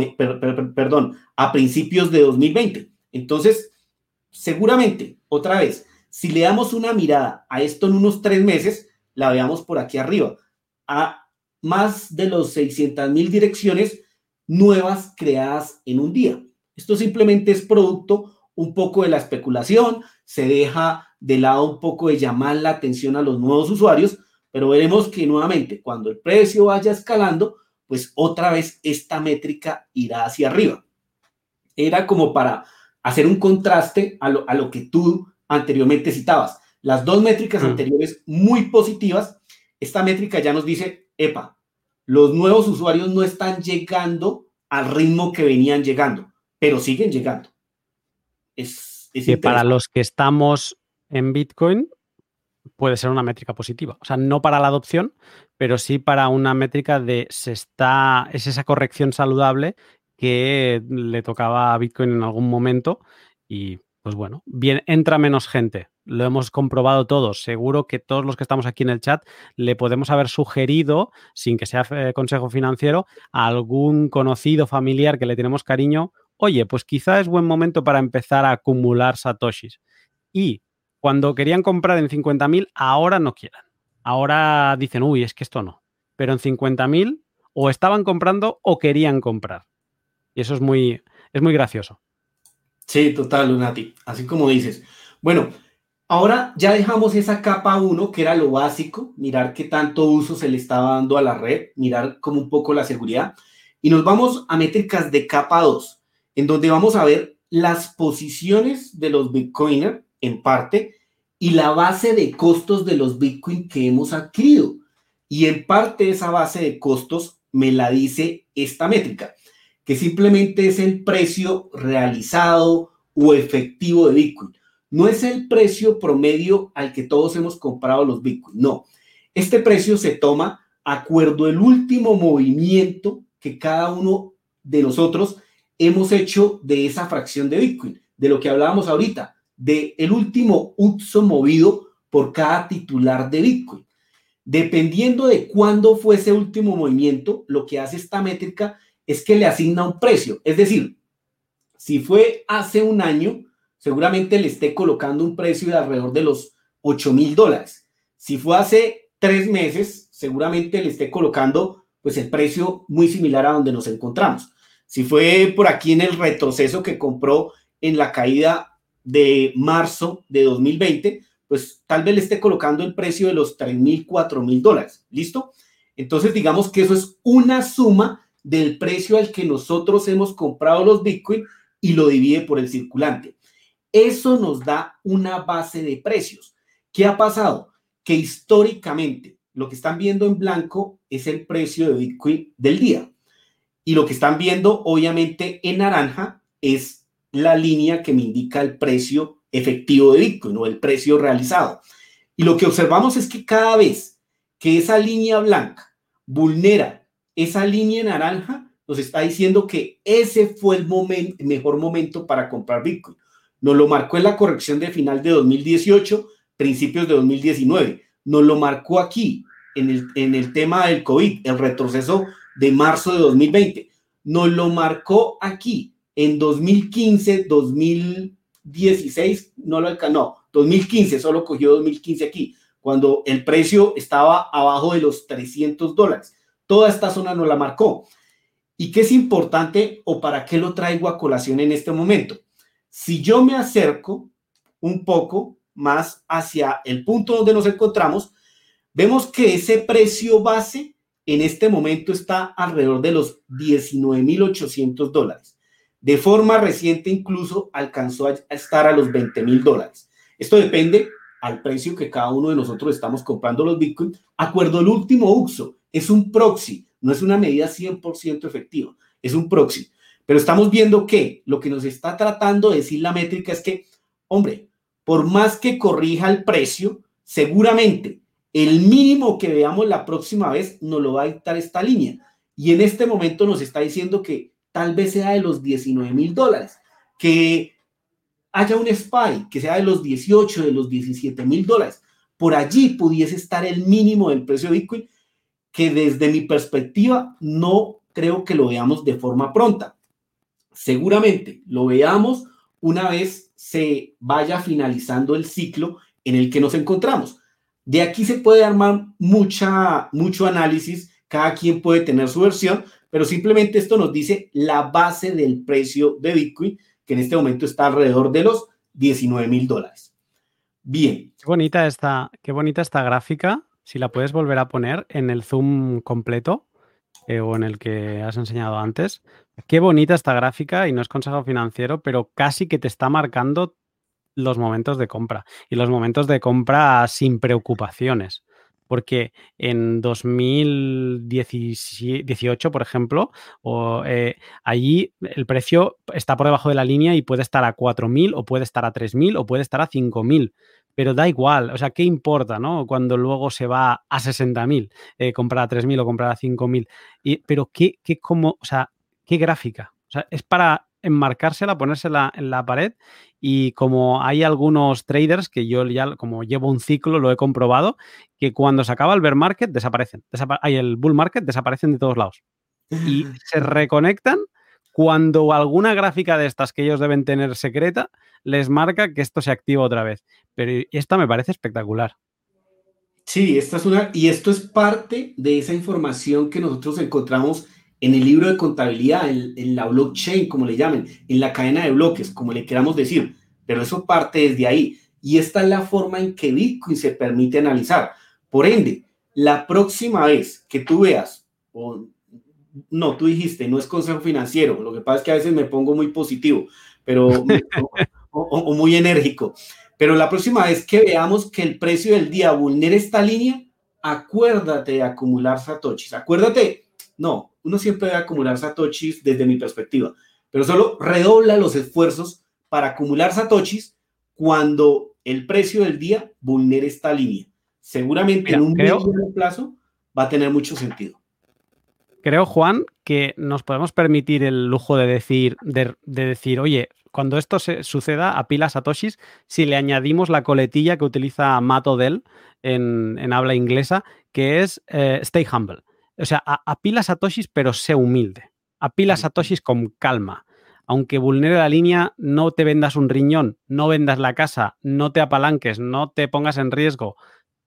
perdón, a principios de 2020. Entonces, seguramente, otra vez, si le damos una mirada a esto en unos tres meses, la veamos por aquí arriba, a más de los 600 mil direcciones nuevas creadas en un día. Esto simplemente es producto un poco de la especulación, se deja de lado un poco de llamar la atención a los nuevos usuarios, pero veremos que nuevamente cuando el precio vaya escalando, pues otra vez esta métrica irá hacia arriba. Era como para hacer un contraste a lo, a lo que tú anteriormente citabas. Las dos métricas mm. anteriores muy positivas, esta métrica ya nos dice, epa, los nuevos usuarios no están llegando al ritmo que venían llegando, pero siguen llegando. Es, que para los que estamos en Bitcoin puede ser una métrica positiva. O sea, no para la adopción, pero sí para una métrica de se está, es esa corrección saludable que le tocaba a Bitcoin en algún momento y pues bueno, bien, entra menos gente. Lo hemos comprobado todos. Seguro que todos los que estamos aquí en el chat le podemos haber sugerido, sin que sea eh, consejo financiero, a algún conocido familiar que le tenemos cariño, oye, pues quizá es buen momento para empezar a acumular satoshis. Y cuando querían comprar en 50.000, ahora no quieran. Ahora dicen, uy, es que esto no. Pero en 50.000 o estaban comprando o querían comprar. Y eso es muy, es muy gracioso. Sí, total, Lunati. Así como dices. Bueno, ahora ya dejamos esa capa 1, que era lo básico, mirar qué tanto uso se le estaba dando a la red, mirar como un poco la seguridad. Y nos vamos a métricas de capa 2, en donde vamos a ver las posiciones de los Bitcoiners en parte y la base de costos de los Bitcoin que hemos adquirido. Y en parte esa base de costos me la dice esta métrica que simplemente es el precio realizado o efectivo de Bitcoin. No es el precio promedio al que todos hemos comprado los Bitcoin. No, este precio se toma acuerdo el último movimiento que cada uno de nosotros hemos hecho de esa fracción de Bitcoin, de lo que hablábamos ahorita, de el último uso movido por cada titular de Bitcoin. Dependiendo de cuándo fue ese último movimiento, lo que hace esta métrica es que le asigna un precio. Es decir, si fue hace un año, seguramente le esté colocando un precio de alrededor de los 8 mil dólares. Si fue hace tres meses, seguramente le esté colocando pues el precio muy similar a donde nos encontramos. Si fue por aquí en el retroceso que compró en la caída de marzo de 2020, pues tal vez le esté colocando el precio de los 3 mil, 4 mil dólares. ¿Listo? Entonces digamos que eso es una suma del precio al que nosotros hemos comprado los Bitcoin y lo divide por el circulante. Eso nos da una base de precios. ¿Qué ha pasado? Que históricamente lo que están viendo en blanco es el precio de Bitcoin del día. Y lo que están viendo, obviamente, en naranja es la línea que me indica el precio efectivo de Bitcoin o el precio realizado. Y lo que observamos es que cada vez que esa línea blanca vulnera esa línea naranja nos está diciendo que ese fue el mejor momento para comprar Bitcoin. Nos lo marcó en la corrección de final de 2018, principios de 2019. Nos lo marcó aquí en el, en el tema del COVID, el retroceso de marzo de 2020. Nos lo marcó aquí en 2015, 2016, no lo no, 2015, solo cogió 2015 aquí, cuando el precio estaba abajo de los 300 dólares. Toda esta zona nos la marcó. ¿Y qué es importante o para qué lo traigo a colación en este momento? Si yo me acerco un poco más hacia el punto donde nos encontramos, vemos que ese precio base en este momento está alrededor de los 19.800 dólares. De forma reciente incluso alcanzó a estar a los 20.000 dólares. Esto depende al precio que cada uno de nosotros estamos comprando los Bitcoin, acuerdo el último uso, es un proxy, no es una medida 100% efectiva, es un proxy. Pero estamos viendo que lo que nos está tratando de decir la métrica es que, hombre, por más que corrija el precio, seguramente el mínimo que veamos la próxima vez nos lo va a dictar esta línea. Y en este momento nos está diciendo que tal vez sea de los 19 mil dólares, que haya un SPY que sea de los 18, de los 17 mil dólares. Por allí pudiese estar el mínimo del precio de Bitcoin, que desde mi perspectiva no creo que lo veamos de forma pronta. Seguramente lo veamos una vez se vaya finalizando el ciclo en el que nos encontramos. De aquí se puede armar mucha, mucho análisis, cada quien puede tener su versión, pero simplemente esto nos dice la base del precio de Bitcoin, que en este momento está alrededor de los 19 mil dólares. Bien. Qué bonita, esta, qué bonita esta gráfica, si la puedes volver a poner en el zoom completo eh, o en el que has enseñado antes. Qué bonita esta gráfica y no es consejo financiero, pero casi que te está marcando los momentos de compra y los momentos de compra sin preocupaciones. Porque en 2018, por ejemplo, o, eh, allí el precio está por debajo de la línea y puede estar a 4.000 o puede estar a 3.000 o puede estar a 5.000 pero da igual, o sea, ¿qué importa, no? Cuando luego se va a 60.000, eh, comprar a 3.000 o comprar a 5.000. Pero ¿qué, qué, o sea, qué gráfica? O sea, es para enmarcársela, ponérsela en la pared y como hay algunos traders que yo ya como llevo un ciclo lo he comprobado que cuando se acaba el bear market desaparecen, hay el bull market desaparecen de todos lados y se reconectan cuando alguna gráfica de estas que ellos deben tener secreta les marca que esto se activa otra vez. Pero esta me parece espectacular. Sí, esta es una y esto es parte de esa información que nosotros encontramos en el libro de contabilidad, en, la blockchain, como le llamen, en la cadena de bloques, como le queramos decir, pero eso parte desde ahí. Y esta es la forma en que Bitcoin se permite analizar. Por ende, la próxima vez que tú veas, o no, tú dijiste, no es consejo financiero, lo que pasa es que a veces me pongo muy positivo, pero, [laughs] o, muy enérgico, pero la próxima vez que veamos que el precio del día vulnera esta línea, acuérdate de acumular satoshis, acuérdate, no, uno siempre debe acumular satoshis desde mi perspectiva, pero solo redobla los esfuerzos para acumular satoshis cuando el precio del día vulnere esta línea. Seguramente en un medio plazo va a tener mucho sentido. Creo, Juan, que nos podemos permitir el lujo de decir, de, decir, oye, cuando esto se suceda a pila satoshis, si le añadimos la coletilla que utiliza Matt Odell en, habla inglesa, que es eh, stay humble o sea, apila satoshis, pero sé humilde. Apila satoshis con calma. Aunque vulnere la línea, no te vendas un riñón, no vendas la casa, no te apalanques, no te pongas en riesgo.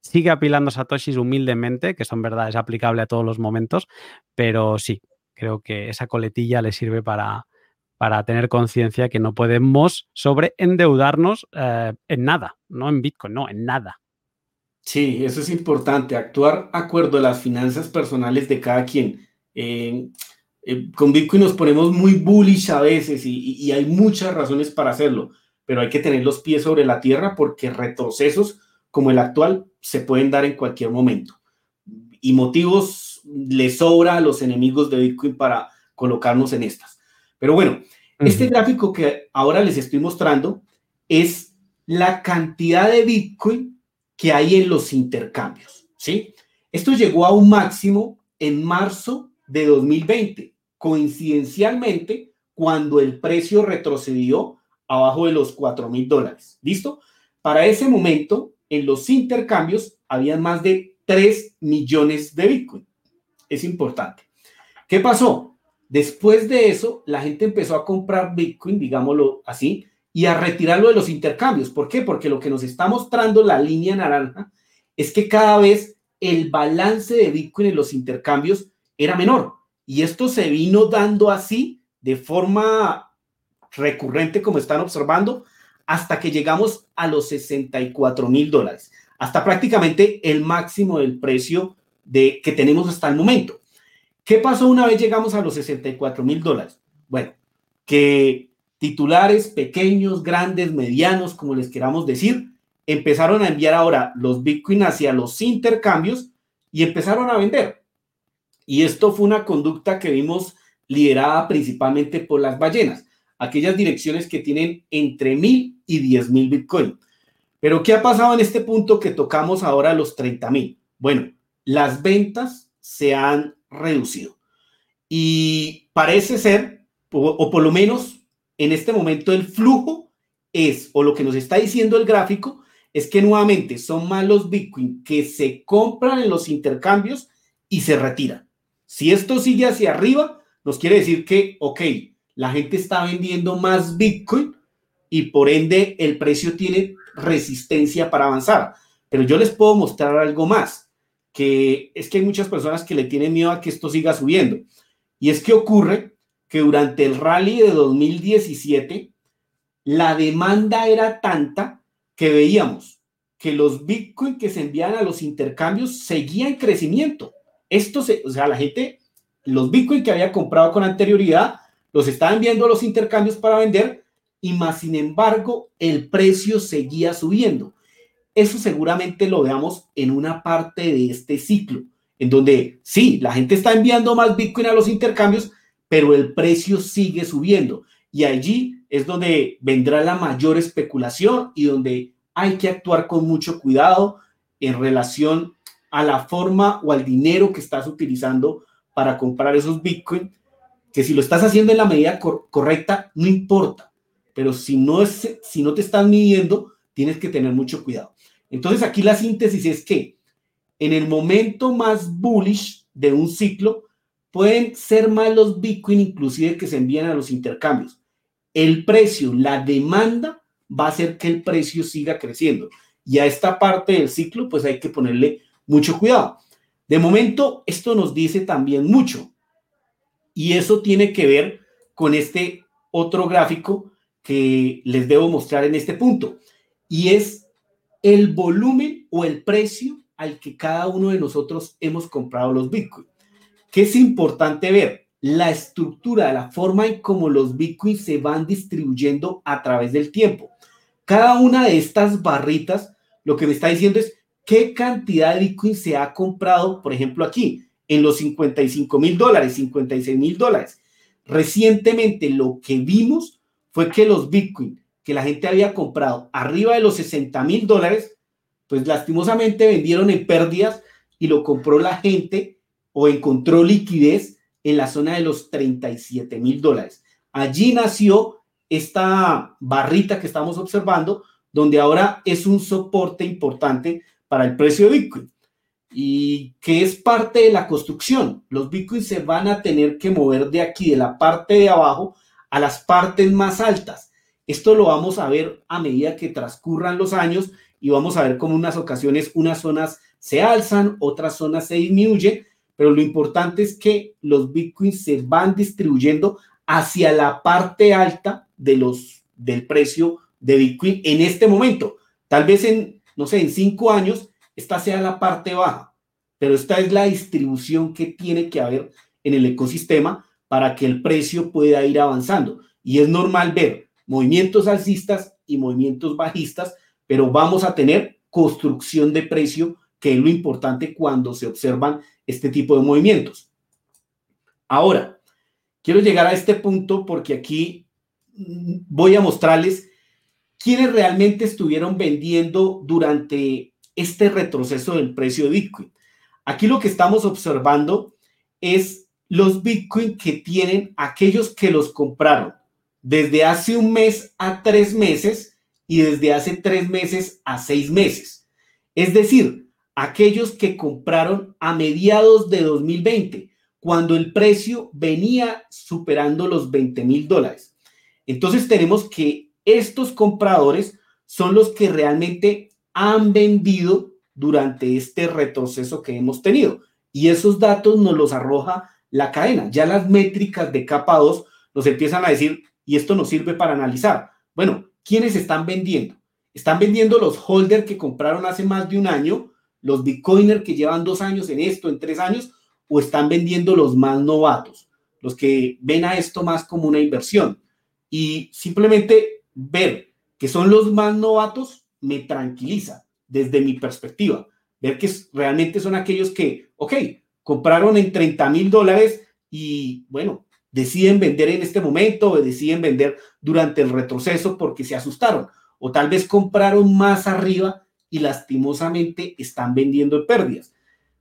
Sigue apilando satoshis humildemente, que son verdad, es aplicable a todos los momentos, pero sí, creo que esa coletilla le sirve para, para tener conciencia que no podemos sobreendeudarnos eh, en nada, no en Bitcoin, no, en nada. Sí, eso es importante, actuar acuerdo a las finanzas personales de cada quien. Eh, eh, con Bitcoin nos ponemos muy bullish a veces y, hay muchas razones para hacerlo, pero hay que tener los pies sobre la tierra porque retrocesos como el actual se pueden dar en cualquier momento. Y motivos le sobra a los enemigos de Bitcoin para colocarnos en estas. Pero bueno, este gráfico que ahora les estoy mostrando es la cantidad de Bitcoin que hay en los intercambios, ¿sí? Esto llegó a un máximo en marzo de 2020, coincidencialmente cuando el precio retrocedió abajo de los 4 mil dólares. ¿Listo? Para ese momento, en los intercambios, había más de 3 millones de Bitcoin. Es importante. ¿Qué pasó? Después de eso, la gente empezó a comprar Bitcoin, digámoslo así, y a retirarlo de los intercambios. ¿Por qué? Porque lo que nos está mostrando la línea naranja es que cada vez el balance de Bitcoin en los intercambios era menor. Y esto se vino dando así de forma recurrente, como están observando, hasta que llegamos a los 64 mil dólares, hasta prácticamente el máximo del precio de, que tenemos hasta el momento. ¿Qué pasó una vez llegamos a los 64 mil dólares? Bueno, que titulares pequeños, grandes, medianos, como les queramos decir, empezaron a enviar ahora los Bitcoin hacia los intercambios y empezaron a vender. Y esto fue una conducta que vimos liderada principalmente por las ballenas, aquellas direcciones que tienen entre mil y diez mil Bitcoin. Pero ¿qué ha pasado en este punto que tocamos ahora los 30 mil? Bueno, las ventas se han reducido. Y parece ser, o por lo menos en este momento, el flujo es, o lo que nos está diciendo el gráfico, es que nuevamente son más los Bitcoin que se compran en los intercambios y se retiran. Si esto sigue hacia arriba, nos quiere decir que, ok, la gente está vendiendo más Bitcoin y por ende el precio tiene resistencia para avanzar. Pero yo les puedo mostrar algo más, que es que hay muchas personas que le tienen miedo a que esto siga subiendo. Y es que ocurre que durante el rally de 2017, la demanda era tanta que veíamos que los Bitcoin que se envían a los intercambios seguían en crecimiento. Esto se, o sea, la gente, los Bitcoin que había comprado con anterioridad, los estaban enviando a los intercambios para vender y más sin embargo el precio seguía subiendo. Eso seguramente lo veamos en una parte de este ciclo, en donde sí, la gente está enviando más Bitcoin a los intercambios, pero el precio sigue subiendo. Y allí es donde vendrá la mayor especulación y donde hay que actuar con mucho cuidado en relación a la forma o al dinero que estás utilizando para comprar esos Bitcoin, que si lo estás haciendo en la medida correcta, no importa pero si no, es, si no te están midiendo, tienes que tener mucho cuidado. Entonces aquí la síntesis es que en el momento más bullish de un ciclo, pueden ser más los Bitcoin inclusive que se envían a los intercambios. El precio, la demanda va a hacer que el precio siga creciendo. Y a esta parte del ciclo, pues hay que ponerle mucho cuidado. De momento, esto nos dice también mucho. Y eso tiene que ver con este otro gráfico que les debo mostrar en este punto y es el volumen o el precio al que cada uno de nosotros hemos comprado los Bitcoin. Que es importante ver la estructura, la forma en cómo los Bitcoin se van distribuyendo a través del tiempo. Cada una de estas barritas lo que me está diciendo es qué cantidad de Bitcoin se ha comprado, por ejemplo, aquí, en los 55 mil dólares, 56 mil dólares. Recientemente lo que vimos fue que los Bitcoin que la gente había comprado arriba de los 60 mil dólares, pues lastimosamente vendieron en pérdidas y lo compró la gente o encontró liquidez en la zona de los 37 mil dólares. Allí nació esta barrita que estamos observando, donde ahora es un soporte importante para el precio de Bitcoin y que es parte de la construcción. Los Bitcoins se van a tener que mover de aquí, de la parte de abajo, a las partes más altas. Esto lo vamos a ver a medida que transcurran los años y vamos a ver cómo unas ocasiones unas zonas se alzan, otras zonas se disminuyen, pero lo importante es que los bitcoins se van distribuyendo hacia la parte alta de los, del precio de bitcoin en este momento. Tal vez en, no sé, en cinco años, esta sea la parte baja, pero esta es la distribución que tiene que haber en el ecosistema para que el precio pueda ir avanzando. Y es normal ver movimientos alcistas y movimientos bajistas, pero vamos a tener construcción de precio, que es lo importante cuando se observan este tipo de movimientos. Ahora, quiero llegar a este punto porque aquí mm, voy a mostrarles quiénes realmente estuvieron vendiendo durante este retroceso del precio de Bitcoin. Aquí lo que estamos observando es los Bitcoin que tienen aquellos que los compraron desde hace un mes a tres meses y desde hace tres meses a seis meses. Es decir, aquellos que compraron a mediados de 2020, cuando el precio venía superando los 20 mil dólares. Entonces tenemos que estos compradores son los que realmente han vendido durante este retroceso que hemos tenido. Y esos datos nos los arroja la cadena. Ya las métricas de capa 2 nos empiezan a decir, y esto nos sirve para analizar, bueno, ¿quiénes están vendiendo? Están vendiendo los holders que compraron hace más de un año, los bitcoiners que llevan dos años en esto, en tres años, o están vendiendo los más novatos, los que ven a esto más como una inversión. Y simplemente ver que son los más novatos me tranquiliza desde mi perspectiva. Ver que realmente son aquellos que, ok, compraron en 30 mil dólares y bueno, deciden vender en este momento o deciden vender durante el retroceso porque se asustaron. O tal vez compraron más arriba y lastimosamente están vendiendo en pérdidas.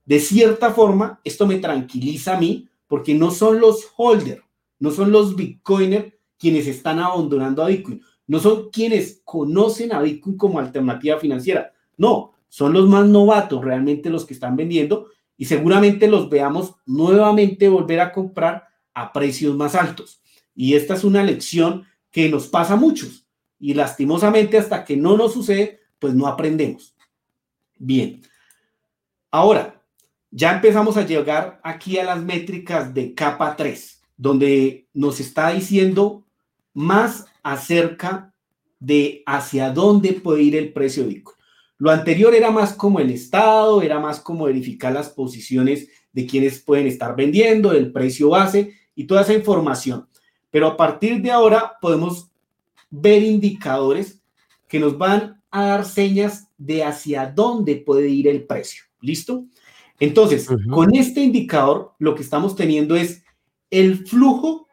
De cierta forma, esto me tranquiliza a mí porque no son los holders, no son los bitcoiners quienes están abandonando a Bitcoin, no son quienes conocen a Bitcoin como alternativa financiera, no, son los más novatos realmente los que están vendiendo y seguramente los veamos nuevamente volver a comprar a precios más altos. Y esta es una lección que nos pasa a muchos y lastimosamente hasta que no nos sucede, pues no aprendemos. Bien, ahora ya empezamos a llegar aquí a las métricas de capa 3, donde nos está diciendo más acerca de hacia dónde puede ir el precio de Bitcoin. Lo anterior era más como el estado, era más como verificar las posiciones de quienes pueden estar vendiendo, el precio base y toda esa información. Pero a partir de ahora podemos ver indicadores que nos van a dar señas de hacia dónde puede ir el precio. ¿Listo? Entonces, con este indicador, lo que estamos teniendo es el flujo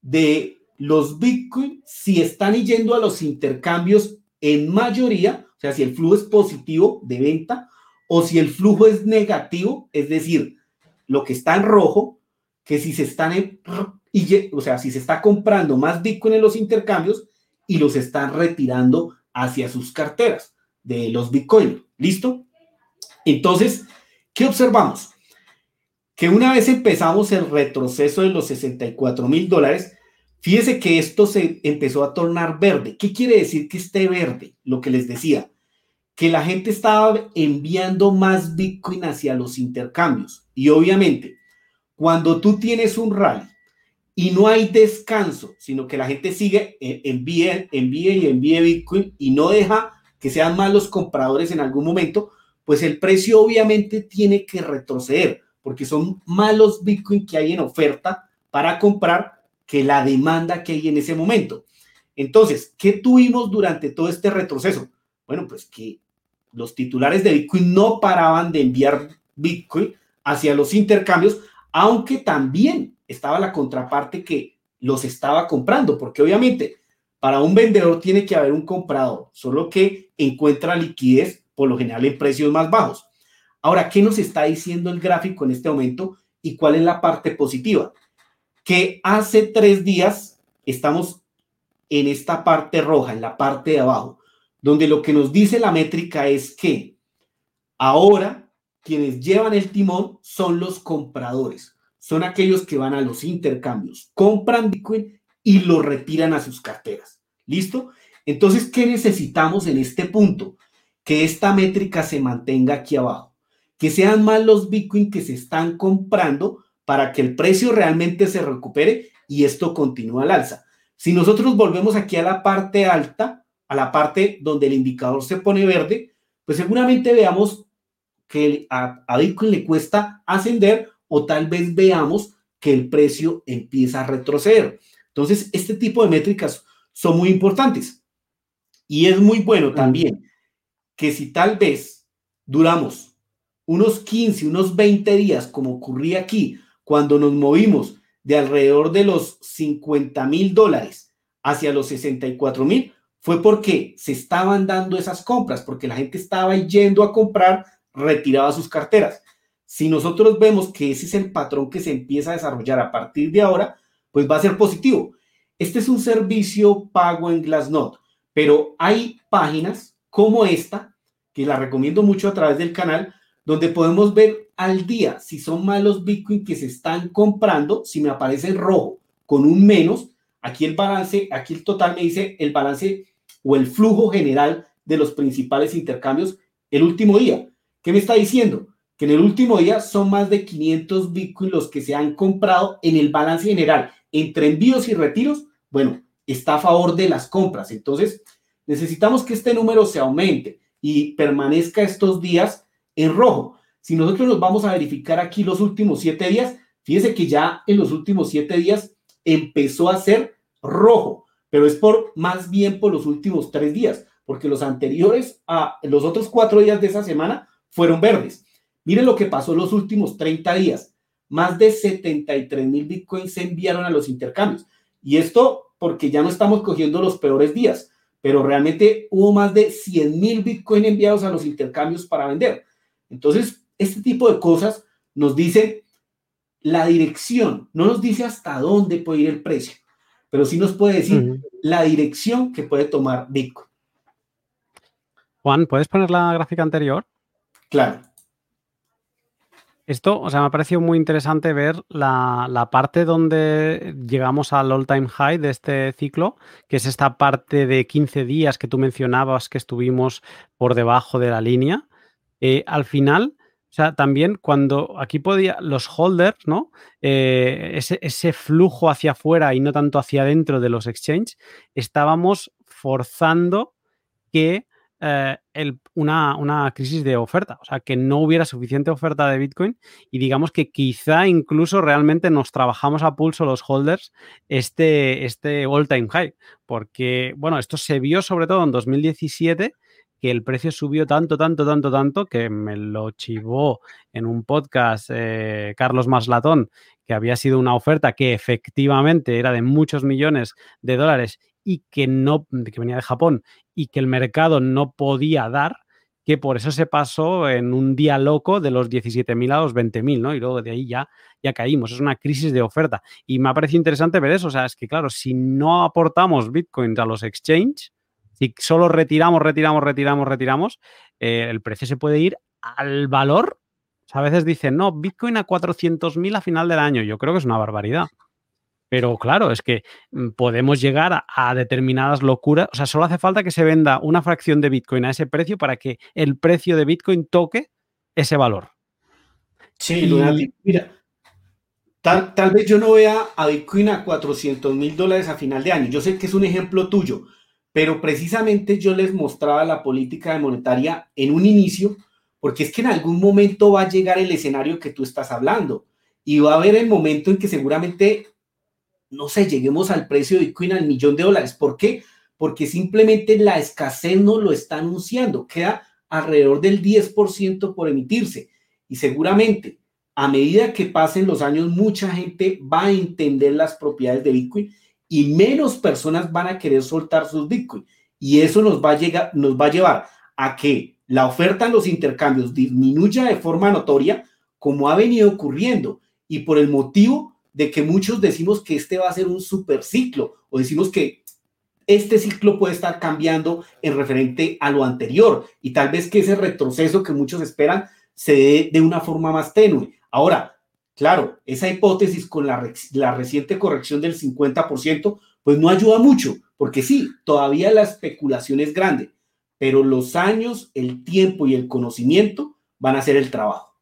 de los Bitcoin si están yendo a los intercambios en mayoría, o sea, si el flujo es positivo de venta o si el flujo es negativo, es decir, lo que está en rojo, que si se están, o sea, si se está comprando más Bitcoin en los intercambios y los están retirando hacia sus carteras de los Bitcoin. ¿Listo? Entonces, ¿qué observamos? Que una vez empezamos el retroceso de los 64 mil dólares, fíjese que esto se empezó a tornar verde. ¿Qué quiere decir que esté verde? Lo que les decía, que la gente estaba enviando más Bitcoin hacia los intercambios. Y obviamente, cuando tú tienes un rally y no hay descanso, sino que la gente sigue, eh, envíe, envíe y envíe Bitcoin y no deja que sean malos compradores en algún momento, pues el precio obviamente tiene que retroceder, porque son malos Bitcoin que hay en oferta para comprar que la demanda que hay en ese momento. Entonces, ¿qué tuvimos durante todo este retroceso? Bueno, pues que los titulares de Bitcoin no paraban de enviar Bitcoin hacia los intercambios aunque también estaba la contraparte que los estaba comprando, porque obviamente para un vendedor tiene que haber un comprador, solo que encuentra liquidez por lo general en precios más bajos. Ahora, ¿qué nos está diciendo el gráfico en este momento y cuál es la parte positiva? Que hace tres días estamos en esta parte roja, en la parte de abajo, donde lo que nos dice la métrica es que ahora quienes llevan el timón son los compradores, son aquellos que van a los intercambios, compran Bitcoin y lo retiran a sus carteras. ¿Listo? Entonces, ¿qué necesitamos en este punto? Que esta métrica se mantenga aquí abajo, que sean más los Bitcoin que se están comprando para que el precio realmente se recupere y esto continúe al alza. Si nosotros volvemos aquí a la parte alta, a la parte donde el indicador se pone verde, pues seguramente veamos que a, Bitcoin le cuesta ascender o tal vez veamos que el precio empieza a retroceder. Entonces, este tipo de métricas son muy importantes. Y es muy bueno también que si tal vez duramos unos 15, unos 20 días, como ocurría aquí, cuando nos movimos de alrededor de los 50 mil dólares hacia los 64 mil, fue porque se estaban dando esas compras, porque la gente estaba yendo a comprar retiraba sus carteras. Si nosotros vemos que ese es el patrón que se empieza a desarrollar a partir de ahora, pues va a ser positivo. Este es un servicio pago en Glassnode, pero hay páginas como esta, que la recomiendo mucho a través del canal, donde podemos ver al día si son malos Bitcoin que se están comprando, si me aparece en rojo con un menos, aquí el balance, aquí el total me dice el balance o el flujo general de los principales intercambios el último día. ¿Qué me está diciendo? Que en el último día son más de 500 Bitcoin los que se han comprado en el balance general entre envíos y retiros. Bueno, está a favor de las compras. Entonces, necesitamos que este número se aumente y permanezca estos días en rojo. Si nosotros nos vamos a verificar aquí los últimos siete días, fíjese que ya en los últimos siete días empezó a ser rojo, pero es por más bien por los últimos tres días porque los anteriores a los otros cuatro días de esa semana fueron verdes. Miren lo que pasó los últimos 30 días. Más de 73 mil bitcoins se enviaron a los intercambios. Y esto porque ya no estamos cogiendo los peores días, pero realmente hubo más de 100 mil bitcoins enviados a los intercambios para vender. Entonces, este tipo de cosas nos dicen la dirección, no nos dice hasta dónde puede ir el precio, pero sí nos puede decir la dirección que puede tomar Bitcoin. Juan, ¿puedes poner la gráfica anterior? Claro. Esto, o sea, me ha parecido muy interesante ver la, parte donde llegamos al all-time high de este ciclo, que es esta parte de 15 días que tú mencionabas que estuvimos por debajo de la línea. Eh, al final, o sea, también cuando aquí podía, los holders, ¿no? Eh, ese, ese, flujo hacia afuera y no tanto hacia adentro de los exchanges, estábamos forzando que eh, una, crisis de oferta, o sea, que no hubiera suficiente oferta de Bitcoin y digamos que quizá incluso realmente nos trabajamos a pulso los holders este, este all-time high, porque, bueno, esto se vio sobre todo en 2017 que el precio subió tanto, tanto, tanto, tanto, que me lo chivó en un podcast eh, Carlos Maslatón, que había sido una oferta que efectivamente era de muchos millones de dólares y que no, que venía de Japón y que el mercado no podía dar, que por eso se pasó en un día loco de los 17.000 a los 20.000, ¿no? Y luego de ahí ya, ya caímos. Es una crisis de oferta. Y me ha parecido interesante ver eso. O sea, es que claro, si no aportamos bitcoins a los exchanges, si solo retiramos, retiramos, retiramos, retiramos, eh, el precio se puede ir al valor. a veces dicen, no, Bitcoin a 400.000 a final del año. Yo creo que es una barbaridad. Pero claro, es que mm, podemos llegar a, determinadas locuras. O sea, solo hace falta que se venda una fracción de Bitcoin a ese precio para que el precio de Bitcoin toque ese valor. Sí, mira, tal, tal, vez yo no vea a Bitcoin a 400 mil dólares a final de año. Yo sé que es un ejemplo tuyo, pero precisamente yo les mostraba la política monetaria en un inicio, porque es que en algún momento va a llegar el escenario que tú estás hablando y va a haber el momento en que seguramente no sé, lleguemos al precio de Bitcoin al millón de dólares. ¿Por qué? Porque simplemente la escasez no lo está anunciando. Queda alrededor del 10% por emitirse. Y seguramente a medida que pasen los años, mucha gente va a entender las propiedades de Bitcoin y menos personas van a querer soltar sus Bitcoin. Y eso nos va a, llegar, nos va a llevar a que la oferta en los intercambios disminuya de forma notoria, como ha venido ocurriendo, y por el motivo de que muchos decimos que este va a ser un super ciclo o decimos que este ciclo puede estar cambiando en referente a lo anterior y tal vez que ese retroceso que muchos esperan se dé de una forma más tenue. Ahora, claro, esa hipótesis con la, reciente corrección del 50%, pues no ayuda mucho, porque sí, todavía la especulación es grande, pero los años, el tiempo y el conocimiento van a hacer el trabajo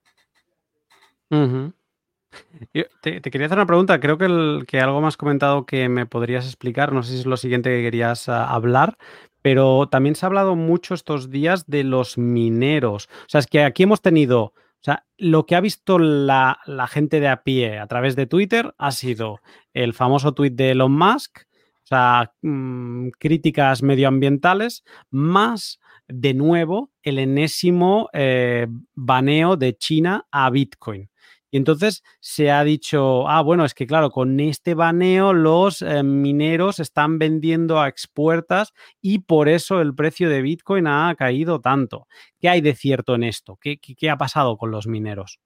te, quería hacer una pregunta. Creo que, que algo más comentado que me podrías explicar. No sé si es lo siguiente que querías ah, hablar, pero también se ha hablado mucho estos días de los mineros. O sea, es que aquí hemos tenido, o sea, lo que ha visto la, gente de a pie a través de Twitter ha sido el famoso tweet de Elon Musk, o sea, mm, críticas medioambientales, más de nuevo el enésimo eh, baneo de China a Bitcoin. Y entonces se ha dicho, ah, bueno, es que claro, con este baneo los eh, mineros están vendiendo a expuertas y por eso el precio de Bitcoin ha caído tanto. ¿Qué hay de cierto en esto? ¿Qué, qué, ha pasado con los mineros?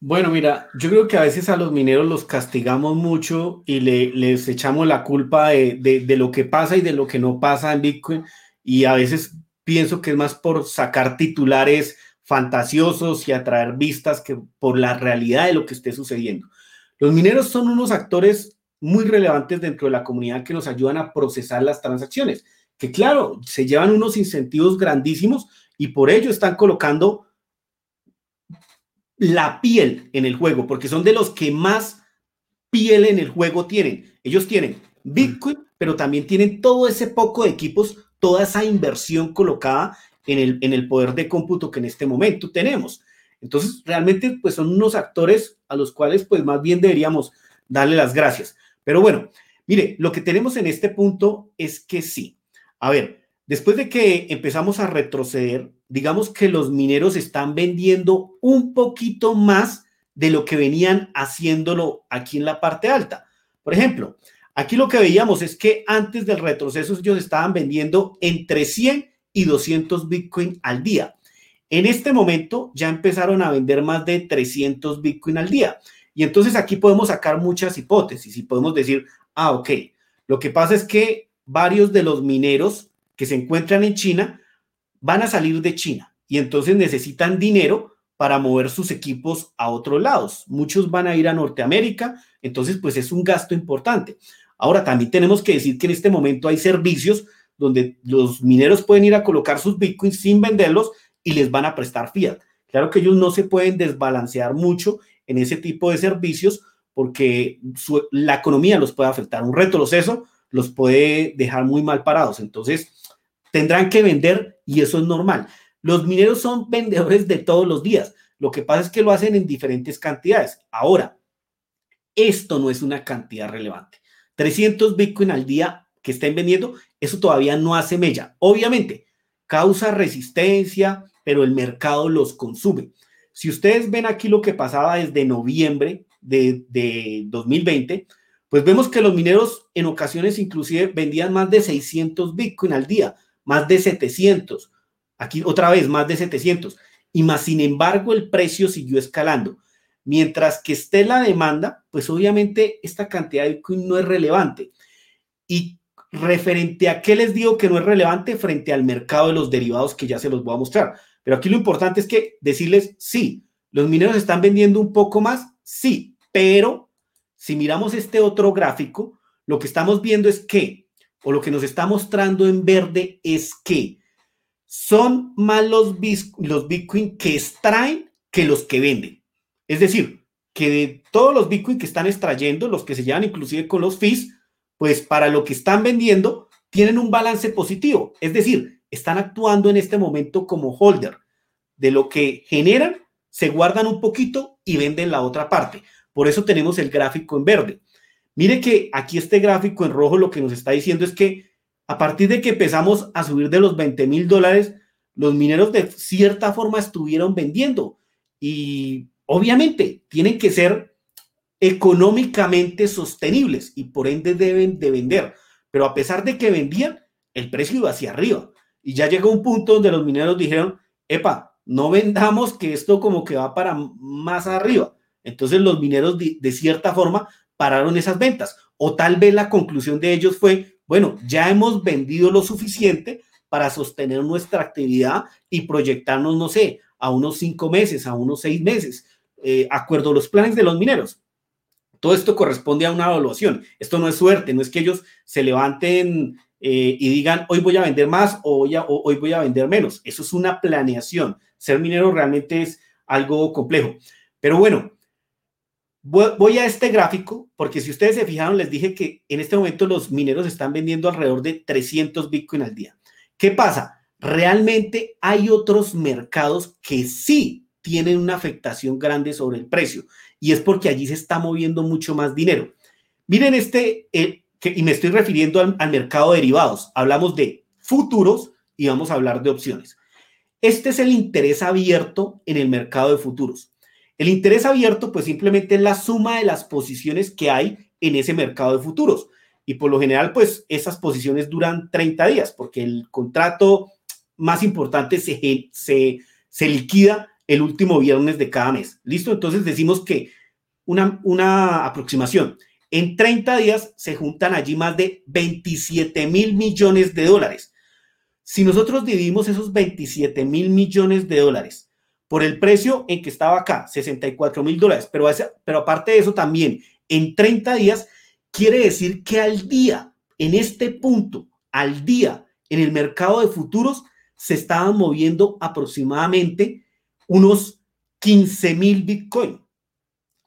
Bueno, mira, yo creo que a veces a los mineros los castigamos mucho y le, les echamos la culpa de, de lo que pasa y de lo que no pasa en Bitcoin y a veces pienso que es más por sacar titulares fantasiosos y atraer vistas que por la realidad de lo que esté sucediendo. Los mineros son unos actores muy relevantes dentro de la comunidad que nos ayudan a procesar las transacciones, que claro, se llevan unos incentivos grandísimos y por ello están colocando la piel en el juego, porque son de los que más piel en el juego tienen. Ellos tienen Bitcoin, pero también tienen todo ese poco de equipos, toda esa inversión colocada en el, en el poder de cómputo que en este momento tenemos. Entonces, realmente, pues son unos actores a los cuales, pues más bien deberíamos darle las gracias. Pero bueno, mire, lo que tenemos en este punto es que sí. A ver, Después de que empezamos a retroceder, digamos que los mineros están vendiendo un poquito más de lo que venían haciéndolo aquí en la parte alta. Por ejemplo, aquí lo que veíamos es que antes del retroceso ellos estaban vendiendo entre 100 y 200 Bitcoin al día. En este momento ya empezaron a vender más de 300 Bitcoin al día. Y entonces aquí podemos sacar muchas hipótesis y podemos decir, ah, ok, lo que pasa es que varios de los mineros que se encuentran en China van a salir de China y entonces necesitan dinero para mover sus equipos a otros lados. Muchos van a ir a Norteamérica, entonces pues es un gasto importante. Ahora también tenemos que decir que en este momento hay servicios donde los mineros pueden ir a colocar sus bitcoins sin venderlos y les van a prestar fiat. Claro que ellos no se pueden desbalancear mucho en ese tipo de servicios porque la economía los puede afectar. Un retroceso los puede dejar muy mal parados. Entonces, tendrán que vender y eso es normal. Los mineros son [laughs] vendedores de todos los días. Lo que pasa es que lo hacen en diferentes cantidades. Ahora, esto no es una cantidad relevante. 300 Bitcoin al día que estén vendiendo, eso todavía no hace mella. Obviamente, causa resistencia, pero el mercado los consume. Si ustedes ven aquí lo que pasaba desde noviembre de, de 2020, pues vemos que los mineros en ocasiones inclusive vendían más de 600 Bitcoin al día más de 700. Aquí otra vez, más de 700. Y más, sin embargo, el precio siguió escalando. Mientras que esté la demanda, pues obviamente esta cantidad de Bitcoin no es relevante. Y referente a qué les digo que no es relevante frente al mercado de los derivados que ya se los voy a mostrar. Pero aquí lo importante es que decirles, sí, los mineros están vendiendo un poco más, sí, pero si miramos este otro gráfico, lo que estamos viendo es que o lo que nos está mostrando en verde es que son más los, los Bitcoin que extraen que los que venden. Es decir, que de todos los Bitcoin que están extrayendo, los que se llevan inclusive con los fees, pues para lo que están vendiendo, tienen un balance positivo. Es decir, están actuando en este momento como holder. De lo que generan, se guardan un poquito y venden la otra parte. Por eso tenemos el gráfico en verde. Mire que aquí este gráfico en rojo lo que nos está diciendo es que a partir de que empezamos a subir de los 20 mil dólares, los mineros de cierta forma estuvieron vendiendo y obviamente tienen que ser económicamente sostenibles y por ende deben de vender. Pero a pesar de que vendían, el precio iba hacia arriba y ya llegó un punto donde los mineros dijeron, epa, no vendamos que esto como que va para más arriba. Entonces los mineros de, cierta forma pararon esas ventas. O tal vez la conclusión de ellos fue, bueno, ya hemos vendido lo suficiente para sostener nuestra actividad y proyectarnos, no sé, a unos cinco meses, a unos seis meses, eh, acuerdo a los planes de los mineros. Todo esto corresponde a una evaluación. Esto no es suerte, no es que ellos se levanten eh, y digan, hoy voy a vender más o o hoy voy a vender menos. Eso es una planeación. Ser minero realmente es algo complejo. Pero bueno, Voy a este gráfico porque si ustedes se fijaron, les dije que en este momento los mineros están vendiendo alrededor de 300 Bitcoin al día. ¿Qué pasa? Realmente hay otros mercados que sí tienen una afectación grande sobre el precio y es porque allí se está moviendo mucho más dinero. Miren este, eh, y me estoy refiriendo al, mercado de derivados. Hablamos de futuros y vamos a hablar de opciones. Este es el interés abierto en el mercado de futuros. El interés abierto, pues simplemente es la suma de las posiciones que hay en ese mercado de futuros. Y por lo general, pues esas posiciones duran 30 días, porque el contrato más importante se, se, se liquida el último viernes de cada mes. ¿Listo? Entonces decimos que una, una aproximación. En 30 días se juntan allí más de 27 mil millones de dólares. Si nosotros dividimos esos 27 mil millones de dólares por el precio en que estaba acá, 64 mil dólares. Pero, pero aparte de eso también, en 30 días, quiere decir que al día, en este punto, al día, en el mercado de futuros, se estaban moviendo aproximadamente unos 15 mil Bitcoin.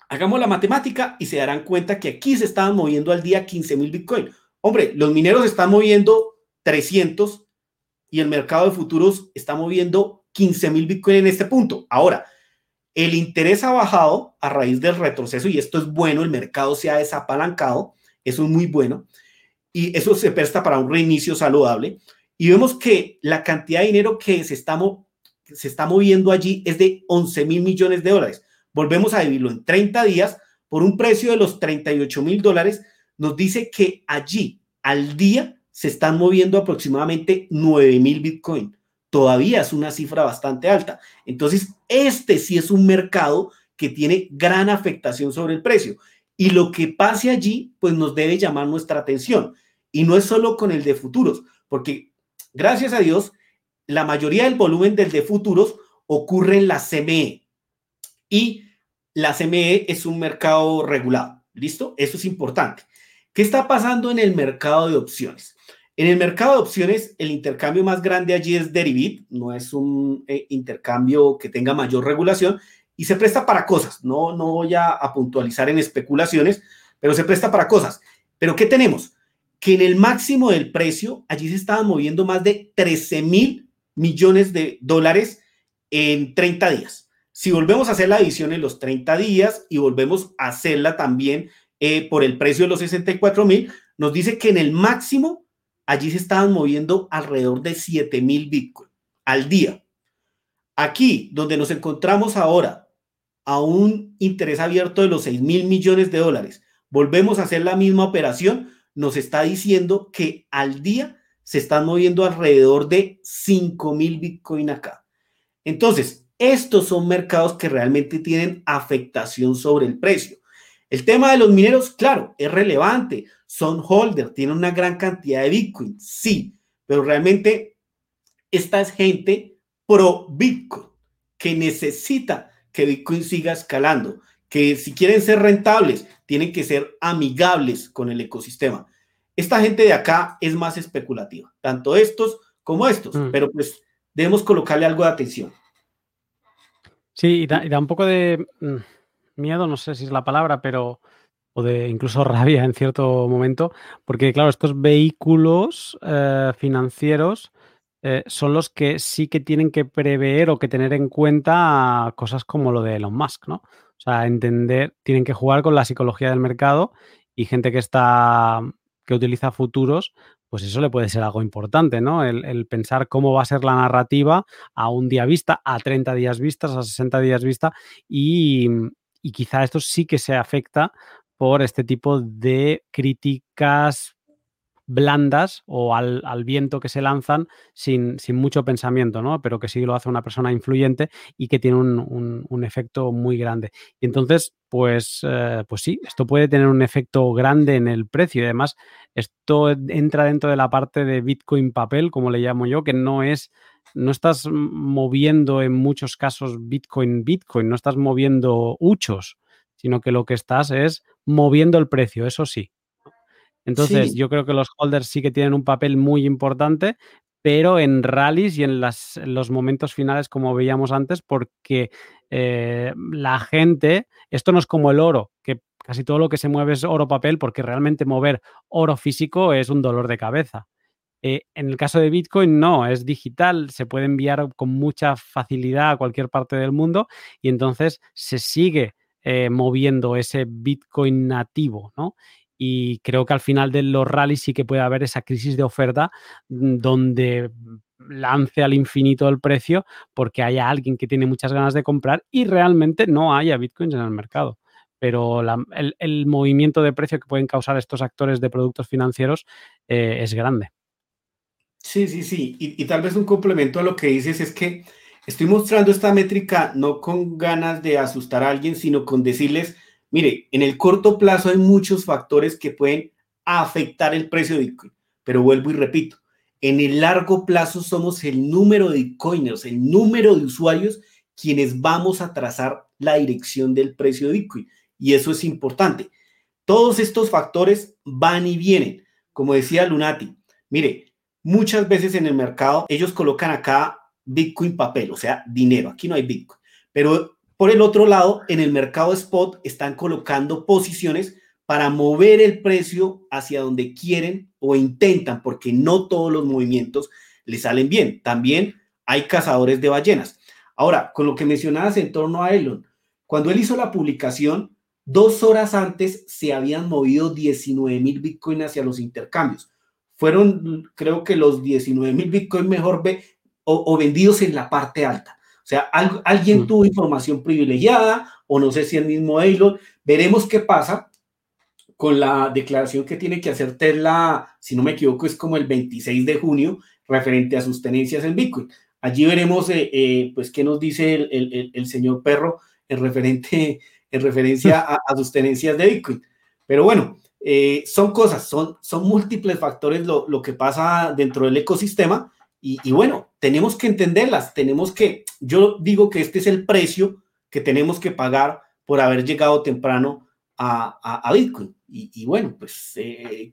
Hagamos la matemática y se darán cuenta que aquí se estaban moviendo al día 15 mil Bitcoin. Hombre, los mineros están moviendo 300 y el mercado de futuros está moviendo 15 mil Bitcoin en este punto. Ahora, el interés ha bajado a raíz del retroceso y esto es bueno, el mercado se ha desapalancado, eso es muy bueno y eso se presta para un reinicio saludable. y vemos que la cantidad de dinero que se está, se está moviendo allí es de 11 mil millones de dólares. Volvemos a dividirlo en 30 días por un precio de los 38 mil dólares. Nos dice que allí al día se están moviendo aproximadamente 9 mil Bitcoin. Todavía es una cifra bastante alta. Entonces, este sí es un mercado que tiene gran afectación sobre el precio. Y lo que pase allí, pues nos debe llamar nuestra atención. Y no es solo con el de futuros, porque Gracias a Dios, la mayoría del volumen del de futuros ocurre en la CME y la CME es un mercado regulado. ¿Listo? Eso es importante. ¿Qué está pasando en el mercado de opciones? En el mercado de opciones, el intercambio más grande allí es Derivit, no es un eh, intercambio que tenga mayor regulación y se presta para cosas. No, no voy a, a puntualizar en especulaciones, pero se presta para cosas. ¿Pero qué tenemos? que en el máximo del precio, allí se estaban moviendo más de 13 mil millones de dólares en 30 días. Si volvemos a hacer la división en los 30 días y volvemos a hacerla también eh, por el precio de los 64 mil, nos dice que en el máximo allí se estaban moviendo alrededor de 7 mil Bitcoin al día. Aquí, donde nos encontramos ahora, a un interés abierto de los 6 mil millones de dólares, volvemos a hacer la misma operación, nos está diciendo que al día se están moviendo alrededor de 5 mil Bitcoin acá. Entonces, estos son mercados que realmente tienen afectación sobre el precio. El tema de los mineros, claro, es relevante. Son holder, tienen una gran cantidad de Bitcoin, sí, pero realmente esta es gente pro Bitcoin que necesita que Bitcoin siga escalando, que si quieren ser rentables, tienen que ser amigables con el ecosistema. Esta gente de acá es más especulativa, tanto estos como estos, mm. pero pues debemos colocarle algo de atención. Sí, y da, un poco de mm, miedo, no sé si es la palabra, pero o de incluso [laughs] rabia en cierto momento, porque claro, estos vehículos eh, financieros eh, son los que sí que tienen que prever o que tener en cuenta cosas como lo de Elon Musk, ¿no? O sea, entender, tienen que jugar con la psicología del mercado y gente que está, que utiliza futuros, pues eso le puede ser algo importante, ¿no? El, pensar cómo va a ser la narrativa a un día vista, a 30 días vistas, a 60 días vista y, y quizá esto sí que se afecta por este tipo de críticas blandas o al, viento que se lanzan sin, mucho pensamiento, ¿no? Pero que sí lo hace una persona influyente y que tiene un, efecto muy grande. Y entonces, pues, eh, pues sí, esto puede tener un efecto grande en el precio. Y además, esto entra dentro de la parte de Bitcoin papel, como le llamo yo, que no es no estás moviendo en muchos casos Bitcoin, Bitcoin, no estás moviendo huchos, sino que lo que estás es moviendo el precio, eso sí, entonces, yo creo que los holders sí que tienen un papel muy importante, pero en rallies y en, los momentos finales, como veíamos antes, porque eh, la gente, esto no es como el oro, que casi todo lo que se mueve es oro papel, porque realmente mover oro físico es un dolor de cabeza. Eh, en el caso de Bitcoin, no, es digital, se puede enviar con mucha facilidad a cualquier parte del mundo y entonces se sigue eh, moviendo ese Bitcoin nativo, ¿no? Y creo que al final de los rallies sí que puede haber esa crisis de oferta mm, donde lance al infinito el precio porque haya alguien que tiene muchas ganas de comprar y realmente no haya bitcoins en el mercado. Pero el, movimiento de precio que pueden causar estos actores de productos financieros eh, es grande. Sí, sí, sí. Y, tal vez un complemento a lo que dices es que estoy mostrando esta métrica no con ganas de asustar a alguien, sino con decirles, Mire, en el corto plazo hay muchos factores que pueden afectar el precio de Bitcoin, pero vuelvo y repito, en el largo plazo somos el número de Bitcoiners, el número de usuarios quienes vamos a trazar la dirección del precio de Bitcoin. Y eso es importante. Todos estos factores van y vienen. Como decía Lunati, mire, muchas veces en el mercado ellos colocan acá Bitcoin papel, o sea, dinero. Aquí no hay Bitcoin. Pero por el otro lado, en el mercado spot están colocando posiciones para mover el precio hacia donde quieren o intentan, porque no todos los movimientos le salen bien. También hay cazadores de ballenas. Ahora, con lo que mencionabas en torno a Elon, cuando él hizo la publicación, dos horas antes se habían movido 19 mil Bitcoin hacia los intercambios. fueron creo que los 19 mil Bitcoin mejor o, vendidos en la parte alta. O sea, alguien mm. tuvo información privilegiada o no sé si el mismo Elon. Veremos qué pasa con la declaración que tiene que hacer Tesla, si no me equivoco, es como el 26 de junio, referente a sus tenencias en Bitcoin. Allí veremos, eh, eh, pues, qué nos dice el, señor Perro en, referente, en referencia [laughs] a, sus tenencias de Bitcoin. Pero bueno, eh, son cosas, son, son múltiples factores lo, lo que pasa dentro del ecosistema y, bueno, tenemos que entenderlas, tenemos que, yo digo que este es el precio que tenemos que pagar por haber llegado temprano a, a, Bitcoin. Y, bueno, pues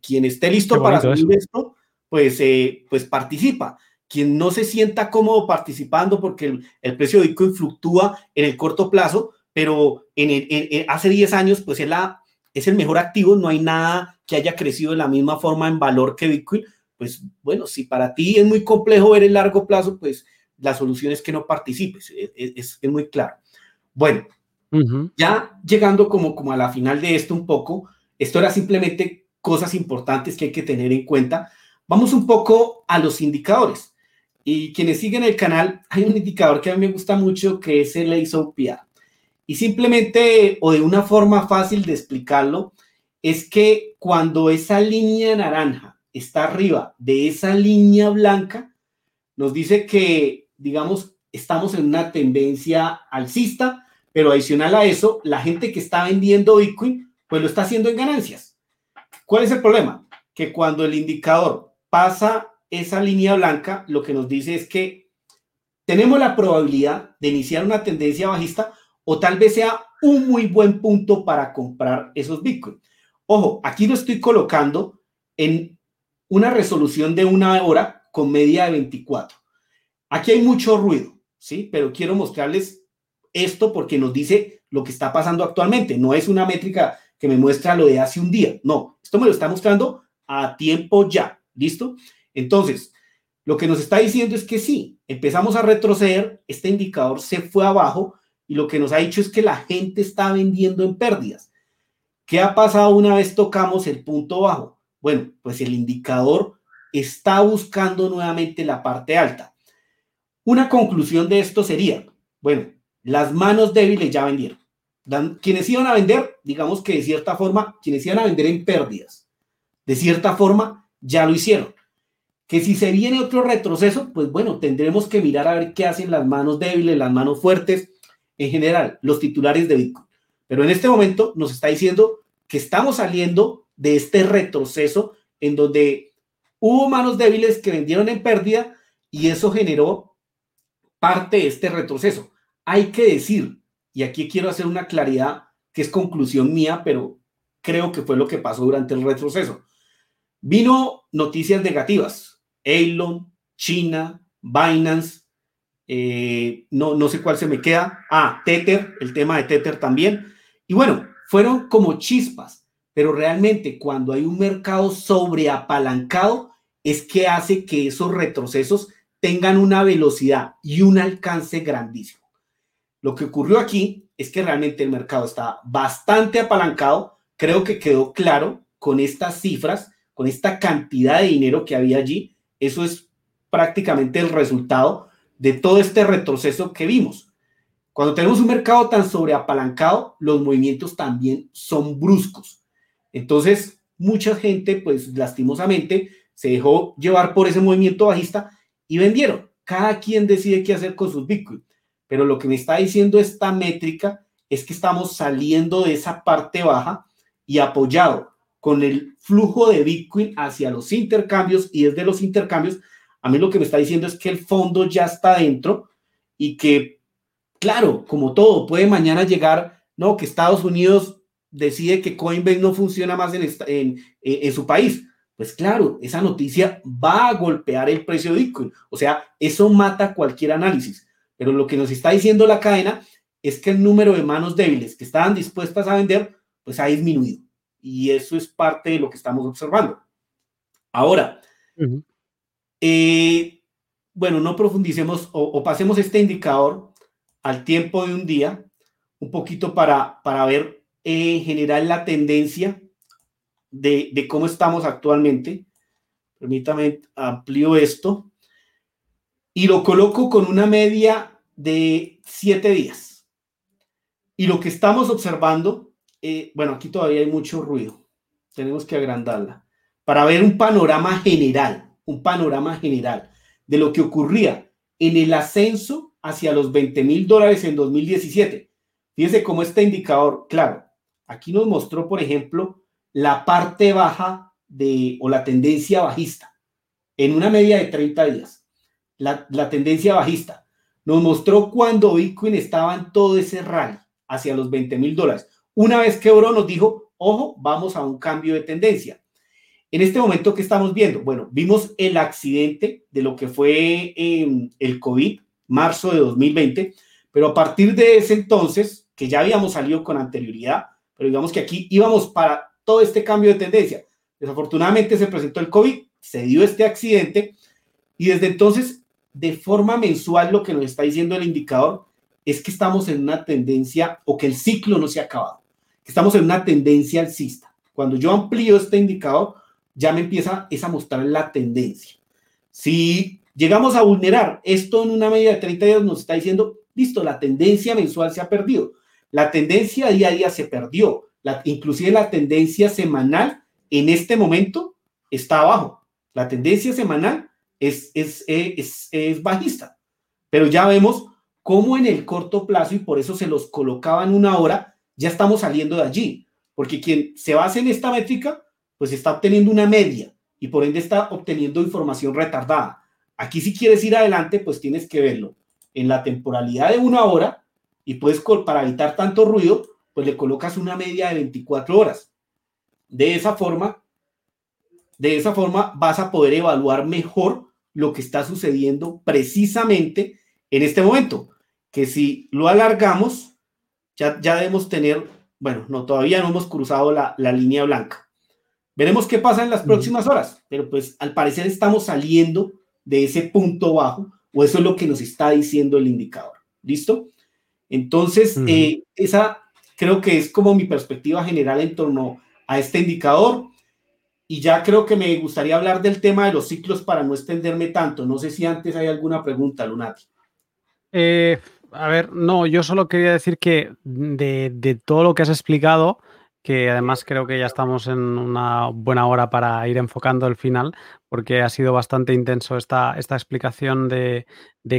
quien esté listo para subir esto, pues, pues participa quien no se sienta cómodo participando porque el, precio de Bitcoin fluctúa en el corto plazo, pero en, hace 10 años, pues es, la, es el mejor activo, no hay nada que haya crecido de la misma forma en valor que Bitcoin, pues bueno, si para ti es muy complejo ver el largo plazo, pues la solución es que no participes, e, e, es, es, muy claro. Bueno, ya llegando como, como a la final de esto un poco, esto era simplemente cosas importantes que hay que tener en cuenta. Vamos un poco a los indicadores. Y quienes siguen el canal, hay un indicador que a mí me gusta mucho que es el ASOPA. Y simplemente, o de una forma fácil de explicarlo, es que cuando esa línea naranja está arriba de esa línea blanca, nos dice que, digamos, estamos en una tendencia alcista, pero adicional a eso, la gente que está vendiendo Bitcoin, pues lo está haciendo en ganancias. ¿Cuál es el problema? Que cuando el indicador pasa esa línea blanca lo que nos dice es que tenemos la probabilidad de iniciar una tendencia bajista o tal vez sea un muy buen punto para comprar esos Bitcoin. Ojo, aquí lo estoy colocando en una resolución de una hora con media de 24. Aquí hay mucho ruido, ¿sí? Pero quiero mostrarles esto porque nos dice lo que está pasando actualmente. No es una métrica que me muestra lo de hace un día. No, esto me lo está mostrando a tiempo ya. ¿Listo? Entonces, lo que nos está diciendo es que sí, empezamos a retroceder, este indicador se fue abajo y lo que nos ha dicho es que la gente está vendiendo en pérdidas. ¿Qué ha pasado una vez tocamos el punto bajo? Bueno, pues el indicador está buscando nuevamente la parte alta. Una conclusión de esto sería, bueno, las manos débiles ya vendieron. Quienes iban a vender, digamos que de cierta forma, quienes iban a vender en pérdidas, de cierta forma, ya lo hicieron que si se viene otro retroceso, pues bueno, tendremos que mirar a ver qué hacen las manos débiles, las manos fuertes, en general, los titulares de Bitcoin. Pero en este momento nos está diciendo que estamos saliendo de este retroceso en donde hubo manos débiles que vendieron en pérdida y eso generó parte de este retroceso. Hay que decir, y aquí quiero hacer una claridad que es conclusión mía, pero creo que fue lo que pasó durante el retroceso. Vino noticias negativas, Elon, China, Binance, eh, no, no sé cuál se me queda. Ah, Tether, el tema de Tether también. Y bueno, fueron como chispas, pero realmente cuando hay un mercado sobreapalancado es que hace que esos retrocesos tengan una velocidad y un alcance grandísimo. Lo que ocurrió aquí es que realmente el mercado está bastante apalancado. Creo que quedó claro con estas cifras, con esta cantidad de dinero que había allí eso es prácticamente el resultado de todo este retroceso que vimos. Cuando tenemos un mercado tan sobreapalancado, los movimientos también son bruscos. Entonces, mucha gente, pues lastimosamente, se dejó llevar por ese movimiento bajista y vendieron. Cada quien decide qué hacer con sus Bitcoin. Pero lo que me está diciendo esta métrica es que estamos saliendo de esa parte baja y apoyado con el flujo de Bitcoin hacia los intercambios y desde los intercambios, a mí lo que me está diciendo es que el fondo ya está dentro y que, claro, como todo, puede mañana llegar, no, que Estados Unidos decide que Coinbase no funciona más en, en, su país. Pues claro, esa noticia va a golpear el precio de Bitcoin. O sea, eso mata cualquier análisis. Pero lo que nos está diciendo la cadena es que el número de manos débiles que estaban dispuestas a vender, pues ha disminuido y eso es parte de lo que estamos observando. Ahora, eh, bueno, no profundicemos o, pasemos este indicador al tiempo de un día, un poquito para, para ver en general la tendencia de, cómo estamos actualmente. Permítame amplio esto. Y lo coloco con una media de siete días. Y lo que estamos observando, eh, bueno, aquí todavía hay mucho ruido. Tenemos que agrandarla. Para ver un panorama general, un panorama general de lo que ocurría en el ascenso hacia los 20 mil dólares en 2017. Fíjense cómo este indicador, claro, aquí nos mostró, por ejemplo, la parte baja de, o la tendencia bajista en una media de 30 días. La, la tendencia bajista nos mostró cuando Bitcoin estaba en todo ese rally hacia los 20 mil dólares. Una vez que Oro nos dijo, ojo, vamos a un cambio de tendencia. En este momento, ¿qué estamos viendo? Bueno, vimos el accidente de lo que fue em, el COVID, marzo de 2020, pero a partir de ese entonces, que ya habíamos salido con anterioridad, pero digamos que aquí íbamos para todo este cambio de tendencia. Desafortunadamente se presentó el COVID, se dio este accidente y desde entonces, de forma mensual, lo que nos está diciendo el indicador es que estamos en una tendencia o que el ciclo no se ha acabado, que estamos en una tendencia alcista. Cuando yo amplío este indicador, ya me empieza a mostrar la tendencia. Si llegamos a vulnerar esto en una media de 30 días, nos está diciendo, listo, la tendencia mensual se ha perdido. La tendencia día a día se perdió. La, inclusive la tendencia semanal en este momento está abajo. La tendencia semanal es, es, es, es bajista. Pero ya vemos cómo en el corto plazo, y por eso se los colocaba en una hora, ya estamos saliendo de allí. Porque quien se basa en esta métrica pues está obteniendo una media y por ende está obteniendo información retardada. Aquí si quieres ir adelante, pues tienes que verlo en la temporalidad de una hora y puedes, para evitar tanto ruido, pues le colocas una media de 24 horas. De esa forma, de esa forma vas a poder evaluar mejor lo que está sucediendo precisamente en este momento. Que si lo alargamos, ya, ya debemos tener, bueno, no, todavía no hemos cruzado la, la línea blanca Veremos qué pasa en las próximas horas, pero pues al parecer estamos saliendo de ese punto bajo, o eso es lo que nos está diciendo el indicador. ¿Listo? Entonces, eh, esa creo que es como mi perspectiva general en torno a este indicador. Y ya creo que me gustaría hablar del tema de los ciclos para no extenderme tanto. No sé si antes hay alguna pregunta, Lunati. Eh, a ver, no, yo solo quería decir que de, de todo lo que has explicado, que además creo que ya estamos en una buena hora para ir enfocando el final, porque ha sido bastante intenso esta, esta explicación de,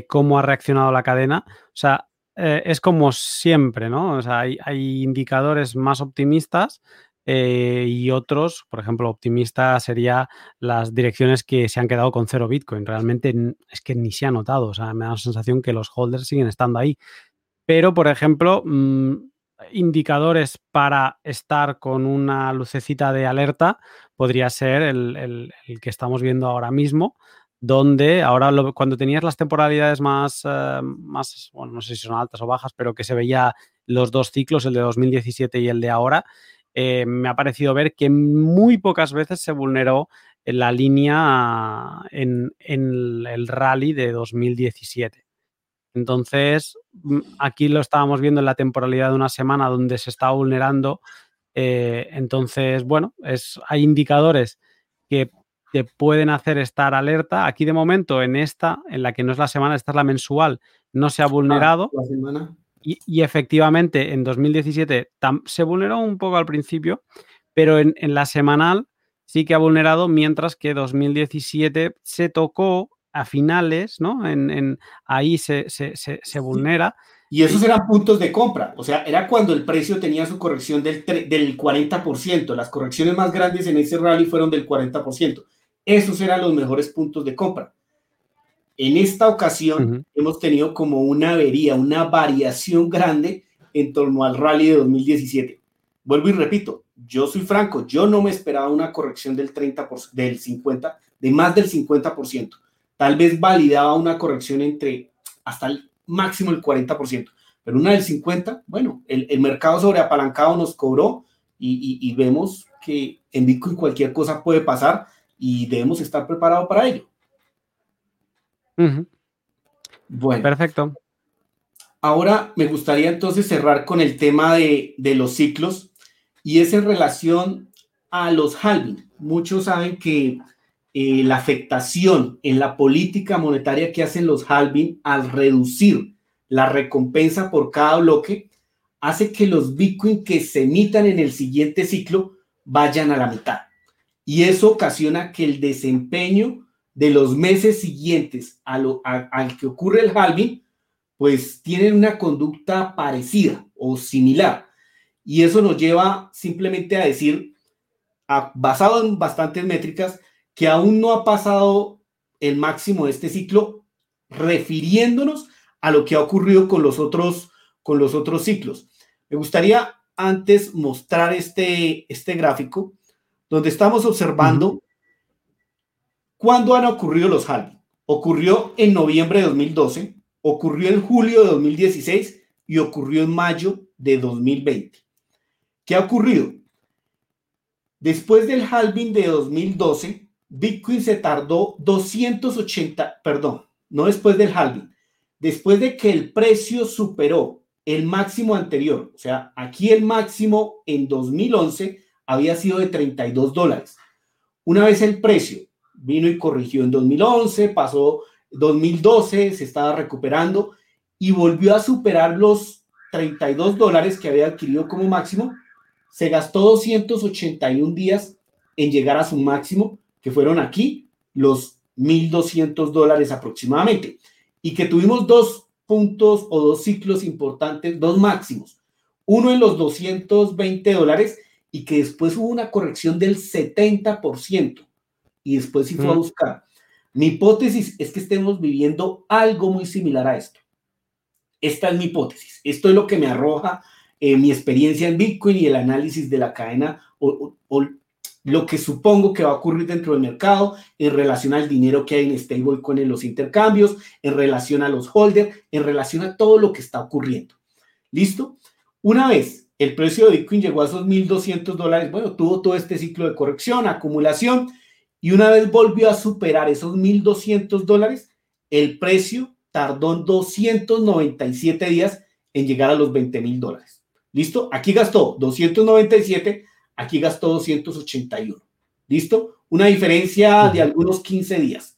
cómo ha reaccionado la cadena. O sea, eh, es como siempre, ¿no? O sea, hay, indicadores más optimistas eh, y otros, por ejemplo, optimista sería las direcciones que se han quedado con cero Bitcoin. Realmente es que ni se ha notado, o sea, me da la sensación que los holders siguen estando ahí. Pero, por ejemplo, mm, indicadores para estar con una lucecita de alerta podría ser el, que estamos viendo ahora mismo, donde ahora cuando tenías las temporalidades más, eh, más, bueno, no sé si son altas o bajas, pero que se veía los dos ciclos, el de 2017 y el de ahora, eh, me ha parecido ver que muy pocas veces se vulneró la línea en, en el rally de 2017. Entonces, mm, aquí lo estábamos viendo en la temporalidad de una semana donde se está vulnerando. Eh, entonces, bueno, es, hay indicadores que te pueden hacer estar alerta. Aquí de momento, en esta, en la que no es la semana, esta es la mensual, no se ha ah, vulnerado. y, efectivamente, en 2017 se vulneró un poco al principio, pero en, en la semanal sí que ha vulnerado, mientras que 2017 se tocó a finales, ¿no? En, ahí se, vulnera. Y esos eran puntos de compra, o sea, era cuando el precio tenía su corrección del, del 40%. Las correcciones más grandes en ese rally fueron del 40%. Esos eran los mejores puntos de compra. En esta ocasión hemos tenido como una avería, una variación grande en torno al rally de 2017. Vuelvo y repito, yo soy franco, yo no me esperaba una corrección del 30%, del 50%, de más del 50% tal vez validaba una corrección entre hasta el máximo el 40%, pero una del 50%, bueno, el, el mercado sobreapalancado nos cobró y, vemos que en Bitcoin cualquier cosa puede pasar y debemos estar preparados para ello. Bueno. Perfecto. Ahora me gustaría entonces cerrar con el tema de, de los ciclos y es en relación a los halving. Muchos saben que eh, la afectación en la política monetaria que hacen los halving al reducir la recompensa por cada bloque, hace que los Bitcoin que se emitan en el siguiente ciclo vayan a la mitad. Y eso ocasiona que el desempeño de los meses siguientes al que ocurre el halving, pues tienen una conducta parecida o similar. Y eso nos lleva simplemente a decir, basado en bastantes métricas, que aún no ha pasado el máximo de este ciclo, refiriéndonos a lo que ha ocurrido con los otros, con los otros ciclos. Me gustaría antes mostrar este, este gráfico donde estamos observando cuándo han ocurrido los halving. Ocurrió en noviembre de 2012, ocurrió en julio de 2016 y ocurrió en mayo de 2020. ¿Qué ha ocurrido? Después del halving de 2012, Bitcoin se tardó 280, perdón, no después del halving, después de que el precio superó el máximo anterior, o sea, aquí el máximo en 2011 había sido de 32 dólares. Una vez el precio vino y corrigió en 2011, pasó 2012, se estaba recuperando y volvió a superar los 32 dólares que había adquirido como máximo, se gastó 281 días en llegar a su máximo, que fueron aquí los 1.200 dólares aproximadamente, y que tuvimos dos puntos o dos ciclos importantes, dos máximos, uno en los 220 dólares y que después hubo una corrección del 70% y después sí fue a buscar. Mi hipótesis es que estemos viviendo algo muy similar a esto. Esta es mi hipótesis. Esto es lo que me arroja eh, mi experiencia en Bitcoin y el análisis de la cadena o, lo que supongo que va a ocurrir dentro del mercado en relación al dinero que hay en stablecoin en los intercambios, en relación a los holders, en relación a todo lo que está ocurriendo. ¿Listo? Una vez el precio de Bitcoin llegó a esos 1.200 dólares. Bueno, tuvo todo este ciclo de corrección, acumulación, y una vez volvió a superar esos 1.200 dólares, el precio tardó en 297 días en llegar a los 20.000 dólares. ¿Listo? Aquí gastó 297, aquí gastó 281. ¿Listo? Una diferencia de algunos 15 días.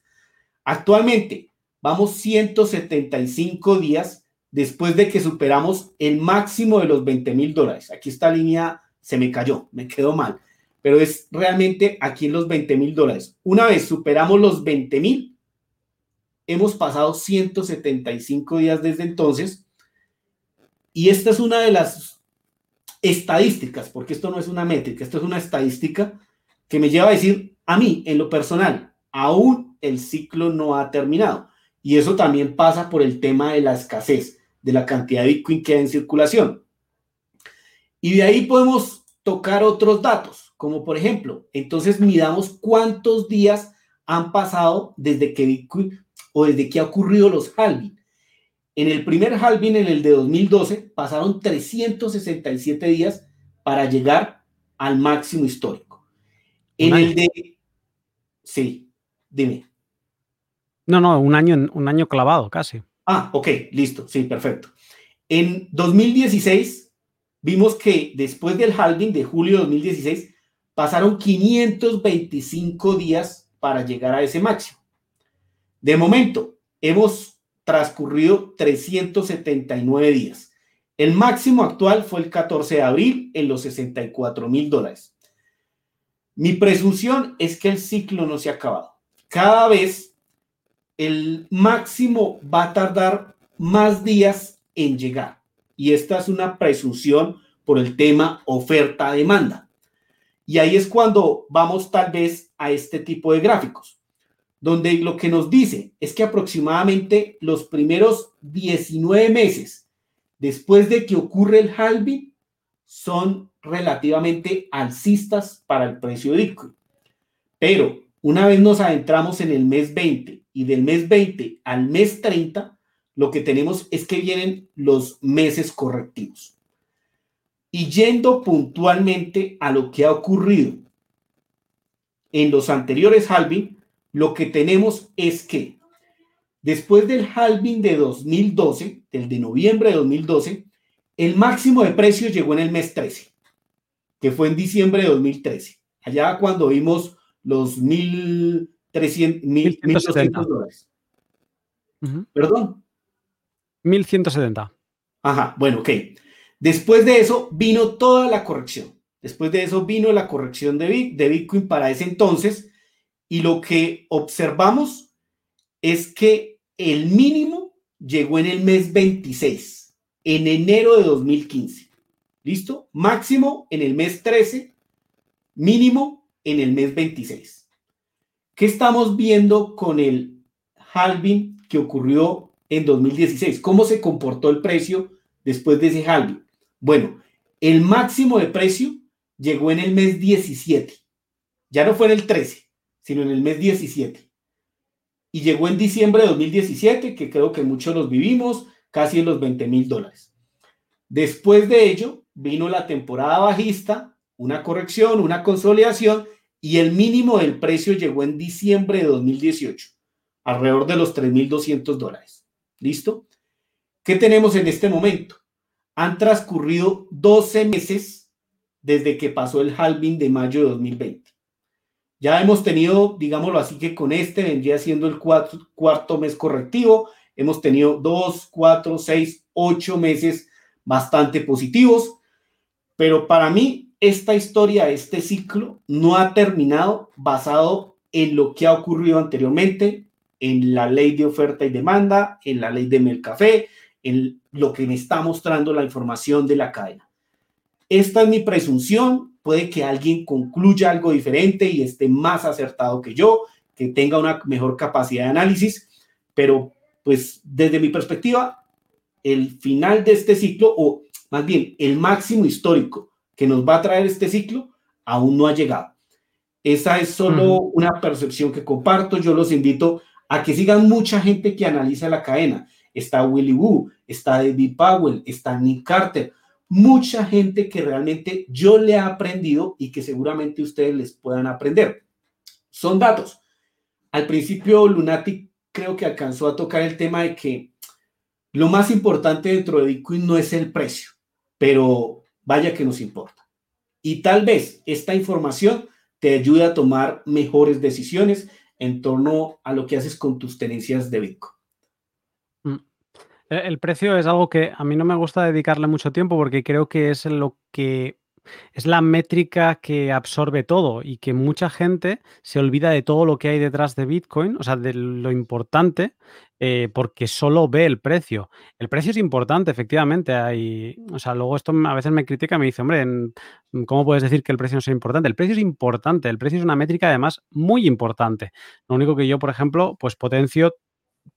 Actualmente vamos 175 días después de que superamos el máximo de los 20 mil dólares. Aquí esta línea se me cayó, me quedó mal, pero es realmente aquí en los 20 mil dólares. Una vez superamos los 20 mil, hemos pasado 175 días desde entonces y esta es una de las estadísticas, porque esto no es una métrica, esto es una estadística que me lleva a decir, a mí, en lo personal, aún el ciclo no ha terminado. Y eso también pasa por el tema de la escasez de la cantidad de Bitcoin que hay en circulación. Y de ahí podemos tocar otros datos, como por ejemplo, entonces midamos cuántos días han pasado desde que Bitcoin o desde que ha ocurrido los halving. En el primer halving, en el de 2012, pasaron 367 días para llegar al máximo histórico. En el de... Sí, dime. No, no, un año, un año clavado casi. Ah, ok, listo, sí, perfecto. En 2016 vimos que después del halving de julio de 2016 pasaron 525 días para llegar a ese máximo. De momento, hemos transcurrido 379 días. El máximo actual fue el 14 de abril en los 64 mil dólares. Mi presunción es que el ciclo no se ha acabado. Cada vez el máximo va a tardar más días en llegar. Y esta es una presunción por el tema oferta-demanda. Y ahí es cuando vamos tal vez a este tipo de gráficos, donde lo que nos dice es que aproximadamente los primeros 19 meses después de que ocurre el halving son relativamente alcistas para el precio de Bitcoin. Pero una vez nos adentramos en el mes 20 y del mes 20 al mes 30, lo que tenemos es que vienen los meses correctivos. Y yendo puntualmente a lo que ha ocurrido en los anteriores halving, lo que tenemos es que después del halving de 2012, del de noviembre de 2012, el máximo de precios llegó en el mes 13, que fue en diciembre de 2013. Allá cuando vimos los mil 300, 1.200 dólares. Perdón. 1.170. Ajá, bueno, ok. Después de eso vino toda la corrección. Después de eso vino la corrección de, de Bitcoin para ese entonces. Y lo que observamos es que el mínimo llegó en el mes 26, en enero de 2015. ¿Listo? Máximo en el mes 13, mínimo en el mes 26. ¿Qué estamos viendo con el halving que ocurrió en 2016? ¿Cómo se comportó el precio después de ese halving? Bueno, el máximo de precio llegó en el mes 17. Ya no fue en el 13, sino en el mes 17. Y llegó en diciembre de 2017, que creo que muchos los vivimos, casi en los 20 mil dólares. Después de ello, vino la temporada bajista, una corrección, una consolidación, y el mínimo del precio llegó en diciembre de 2018, alrededor de los 3.200 dólares. ¿Listo? ¿Qué tenemos en este momento? Han transcurrido 12 meses desde que pasó el halving de mayo de 2020. Ya hemos tenido, digámoslo así, que con este vendría siendo el cuarto mes correctivo. Hemos tenido dos, cuatro, seis, ocho meses bastante positivos. Pero para mí, esta historia, este ciclo, no ha terminado basado en lo que ha ocurrido anteriormente, en la ley de oferta y demanda, en la ley de Melcafé, en lo que me está mostrando la información de la cadena. Esta es mi presunción, puede que alguien concluya algo diferente y esté más acertado que yo, que tenga una mejor capacidad de análisis, pero pues desde mi perspectiva, el final de este ciclo, o más bien el máximo histórico que nos va a traer este ciclo, aún no ha llegado. Esa es solo una percepción que comparto. Yo los invito a que sigan mucha gente que analiza la cadena está Willy Wu, está David Powell, está Nick Carter, mucha gente que realmente yo le he aprendido y que seguramente ustedes les puedan aprender. Son datos. Al principio Lunatic creo que alcanzó a tocar el tema de que lo más importante dentro de Bitcoin no es el precio, pero vaya que nos importa. Y tal vez esta información te ayude a tomar mejores decisiones en torno a lo que haces con tus tenencias de Bitcoin. E, el precio es algo que a mí no me gusta dedicarle mucho tiempo porque creo que es lo que es la métrica que absorbe todo y que mucha gente se olvida de todo lo que hay detrás de Bitcoin, o sea, de lo importante, eh, porque solo ve el precio. El precio es importante, efectivamente. Hay, o sea, luego esto a veces me critica me dice, hombre, ¿cómo puedes decir que el precio no es importante? El precio es importante, el precio es una métrica además muy importante. Lo único que yo, por ejemplo, pues potencio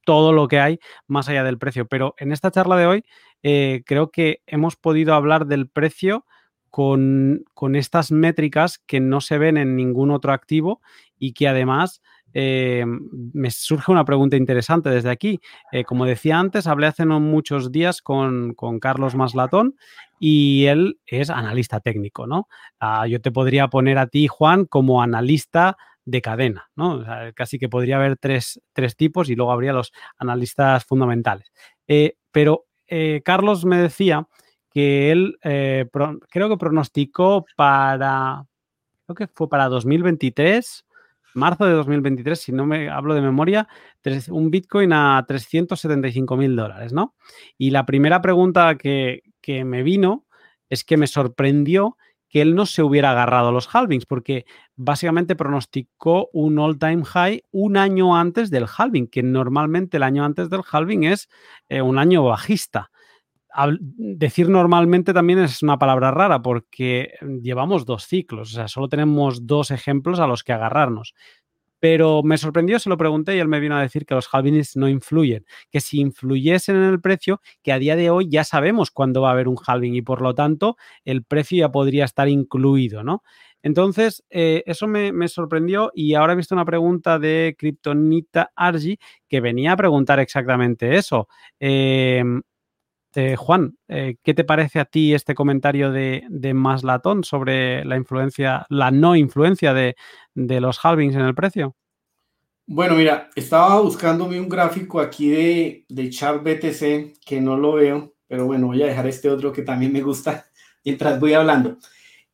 todo lo que hay más allá del precio. Pero en esta charla de hoy eh, creo que hemos podido hablar del precio con, estas métricas que no se ven en ningún otro activo y que además eh, me surge una pregunta interesante desde aquí. Eh, como decía antes, hablé hace no muchos días con, con, Carlos Maslatón y él es analista técnico, ¿no? Ah, yo te podría poner a ti, Juan, como analista de cadena, ¿no? casi que podría haber tres, tipos y luego habría los analistas fundamentales. Eh, pero Carlos me decía que él eh, creo que pronosticó para, creo que fue para 2023, marzo de 2023, si no me hablo de memoria, un Bitcoin a 375 mil dólares, ¿no? Y la primera pregunta que, que me vino es que me sorprendió que él no se hubiera agarrado a los halvings, porque básicamente pronosticó un all-time high un año antes del halving, que normalmente el año antes del halving es eh, un año bajista. Decir normalmente también es una palabra rara porque llevamos dos ciclos, o sea, solo tenemos dos ejemplos a los que agarrarnos. Pero me sorprendió, se lo pregunté y él me vino a decir que los halvings no influyen, que si influyesen en el precio, que a día de hoy ya sabemos cuándo va a haber un halving y por lo tanto el precio ya podría estar incluido, ¿no? Entonces, eh, eso me, sorprendió y ahora he visto una pregunta de Kryptonita Argi que venía a preguntar exactamente eso. Em, eh, Juan, eh, ¿qué te parece a ti este comentario de, de Maslatón sobre la influencia, la no influencia de, los halvings en el precio? Bueno, mira, estaba buscándome un gráfico aquí de, de chart BTC que no lo veo, pero bueno, voy a dejar este otro que también me gusta [laughs] mientras voy hablando.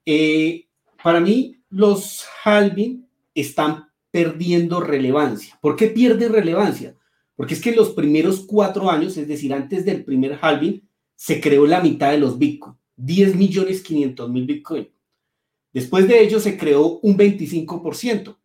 Eh, para mí, los halving están perdiendo relevancia. ¿Por qué pierde relevancia? Porque es que los primeros cuatro años, es decir, antes del primer halving, se creó la mitad de los Bitcoin, 10 millones 500 mil Bitcoin. Después de ello se creó un 25%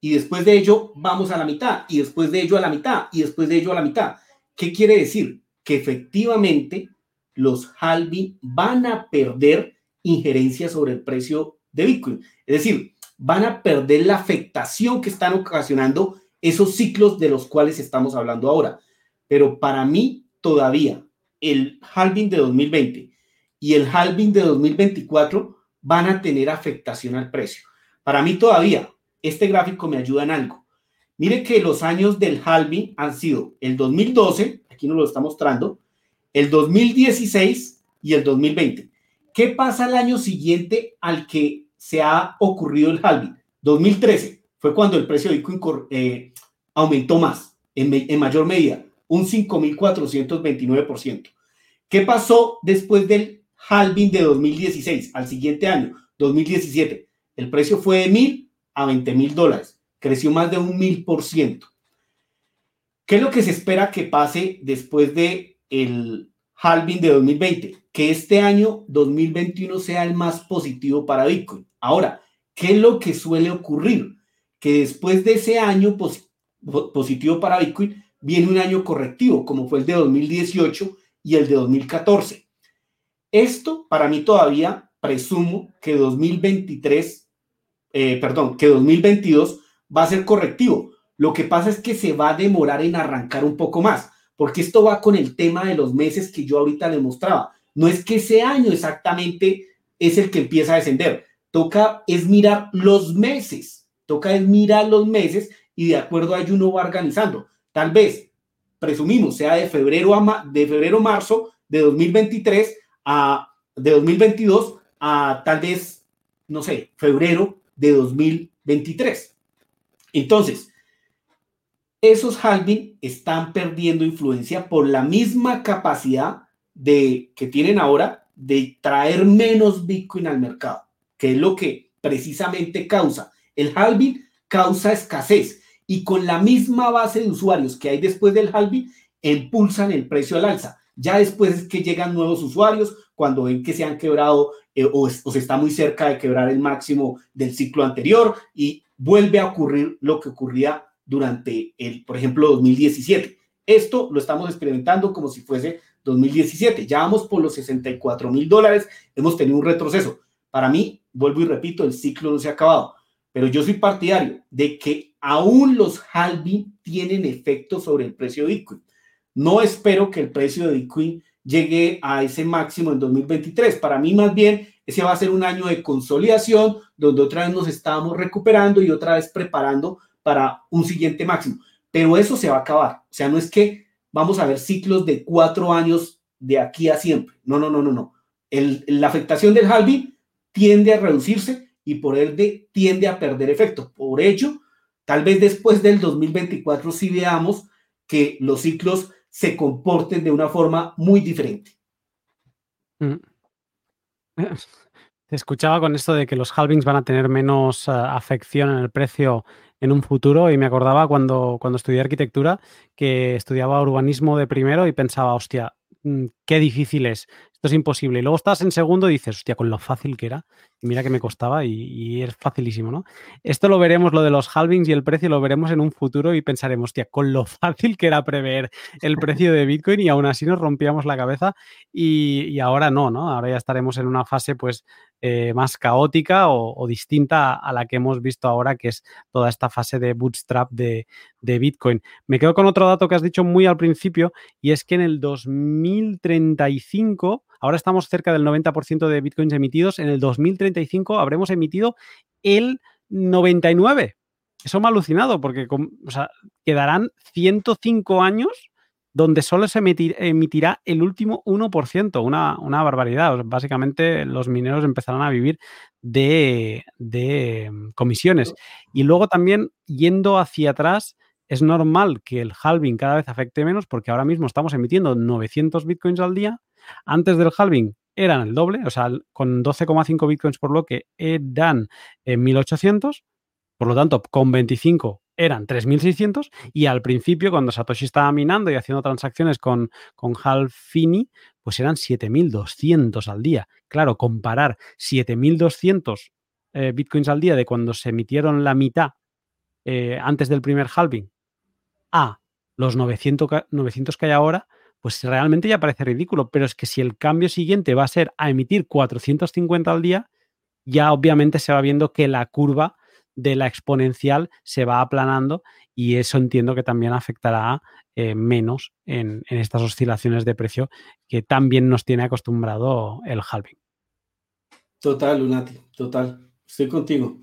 y después de ello vamos a la mitad y después de ello a la mitad y después de ello a la mitad. ¿Qué quiere decir? Que efectivamente los halving van a perder injerencia sobre el precio de Bitcoin. Es decir, van a perder la afectación que están ocasionando esos ciclos de los cuales estamos hablando ahora. Pero para mí todavía el halving de 2020 y el halving de 2024 van a tener afectación al precio. Para mí todavía este gráfico me ayuda en algo. Mire que los años del halving han sido el 2012, aquí nos lo está mostrando, el 2016 y el 2020. ¿Qué pasa el año siguiente al que se ha ocurrido el halving. 2013 fue cuando el precio de Bitcoin eh, aumentó más, en, mayor medida, un 5.429%. ¿Qué pasó después del halving de 2016 al siguiente año, 2017? El precio fue de mil a 20 mil dólares, creció más de un mil por ciento. ¿Qué es lo que se espera que pase después de halving de 2020? Que este año 2021 sea el más positivo para Bitcoin. Ahora, ¿qué es lo que suele ocurrir? Que después de ese año positivo para Bitcoin, viene un año correctivo, como fue el de 2018 y el de 2014. Esto, para mí todavía, presumo que 2023, eh, perdón, que 2022 va a ser correctivo. Lo que pasa es que se va a demorar en arrancar un poco más, porque esto va con el tema de los meses que yo ahorita le mostraba. No es que ese año exactamente es el que empieza a descender, toca es mirar los meses, toca es mirar los meses y de acuerdo a ello uno va organizando. Tal vez, presumimos, sea de febrero a de febrero marzo de 2023 a de 2022 a tal vez, no sé, febrero de 2023. Entonces, esos halving están perdiendo influencia por la misma capacidad de que tienen ahora de traer menos Bitcoin al mercado que es lo que precisamente causa. El halving causa escasez y con la misma base de usuarios que hay después del halving, impulsan el precio al alza. Ya después es que llegan nuevos usuarios, cuando ven que se han quebrado eh, o, o se está muy cerca de quebrar el máximo del ciclo anterior y vuelve a ocurrir lo que ocurría durante el, por ejemplo, 2017. Esto lo estamos experimentando como si fuese 2017. Ya vamos por los 64 mil dólares, hemos tenido un retroceso. Para mí, vuelvo y repito, el ciclo no se ha acabado, pero yo soy partidario de que aún los halving tienen efecto sobre el precio de Bitcoin. No espero que el precio de Bitcoin llegue a ese máximo en 2023. Para mí, más bien, ese va a ser un año de consolidación, donde otra vez nos estamos recuperando y otra vez preparando para un siguiente máximo. Pero eso se va a acabar. O sea, no es que vamos a ver ciclos de cuatro años de aquí a siempre. No, no, no, no, no. La afectación del halving tiende a reducirse y por ende tiende a perder efecto. Por ello, tal vez después del 2024 sí veamos que los ciclos se comporten de una forma muy diferente. Mm. Te escuchaba con esto de que los halvings van a tener menos uh, afección en el precio en un futuro y me acordaba cuando, cuando estudié arquitectura que estudiaba urbanismo de primero y pensaba, hostia, mm, qué difícil es esto es imposible. Y luego estás en segundo y dices, hostia, con lo fácil que era, y mira que me costaba y, es facilísimo, ¿no? Esto lo veremos, lo de los halvings y el precio, lo veremos en un futuro y pensaremos, hostia, con lo [laughs] fácil que era prever el precio de Bitcoin y aún así nos rompíamos la cabeza y, ahora no, ¿no? Ahora ya estaremos en una fase, pues, eh, más caótica o, distinta a la que hemos visto ahora, que es toda esta fase de bootstrap de, Bitcoin. Me quedo con otro dato que has dicho muy al principio y es que en el 2035 Ahora estamos cerca del 90% de bitcoins emitidos. En el 2035 habremos emitido el 99. Eso me ha alucinado porque quedarán 105 años donde solo se emitirá el último 1%, una, una barbaridad. básicamente los mineros empezarán a vivir de, de mm, comisiones. Y luego también, yendo hacia atrás, es normal que el halving cada vez afecte menos porque ahora mismo estamos emitiendo 900 bitcoins al día antes del halving eran el doble, o sea, con 12,5 bitcoins por bloque eran 1800. Por lo tanto, con 25 eran 3.600 y al principio, cuando Satoshi estaba minando y haciendo transacciones con, con Hal Finney, pues eran 7.200 al día. Claro, comparar 7.200 eh, bitcoins al día de cuando se emitieron la mitad eh, antes del primer halving a los 900, 900 que hay ahora, pues realmente ya parece ridículo. Pero es que si el cambio siguiente va a ser a emitir 450 al día, ya obviamente se va viendo que la curva de la exponencial se va aplanando y eso entiendo que también afectará eh, menos en, en, estas oscilaciones de precio que también nos tiene acostumbrado el halving. Total, Lunati, total. Estoy contigo.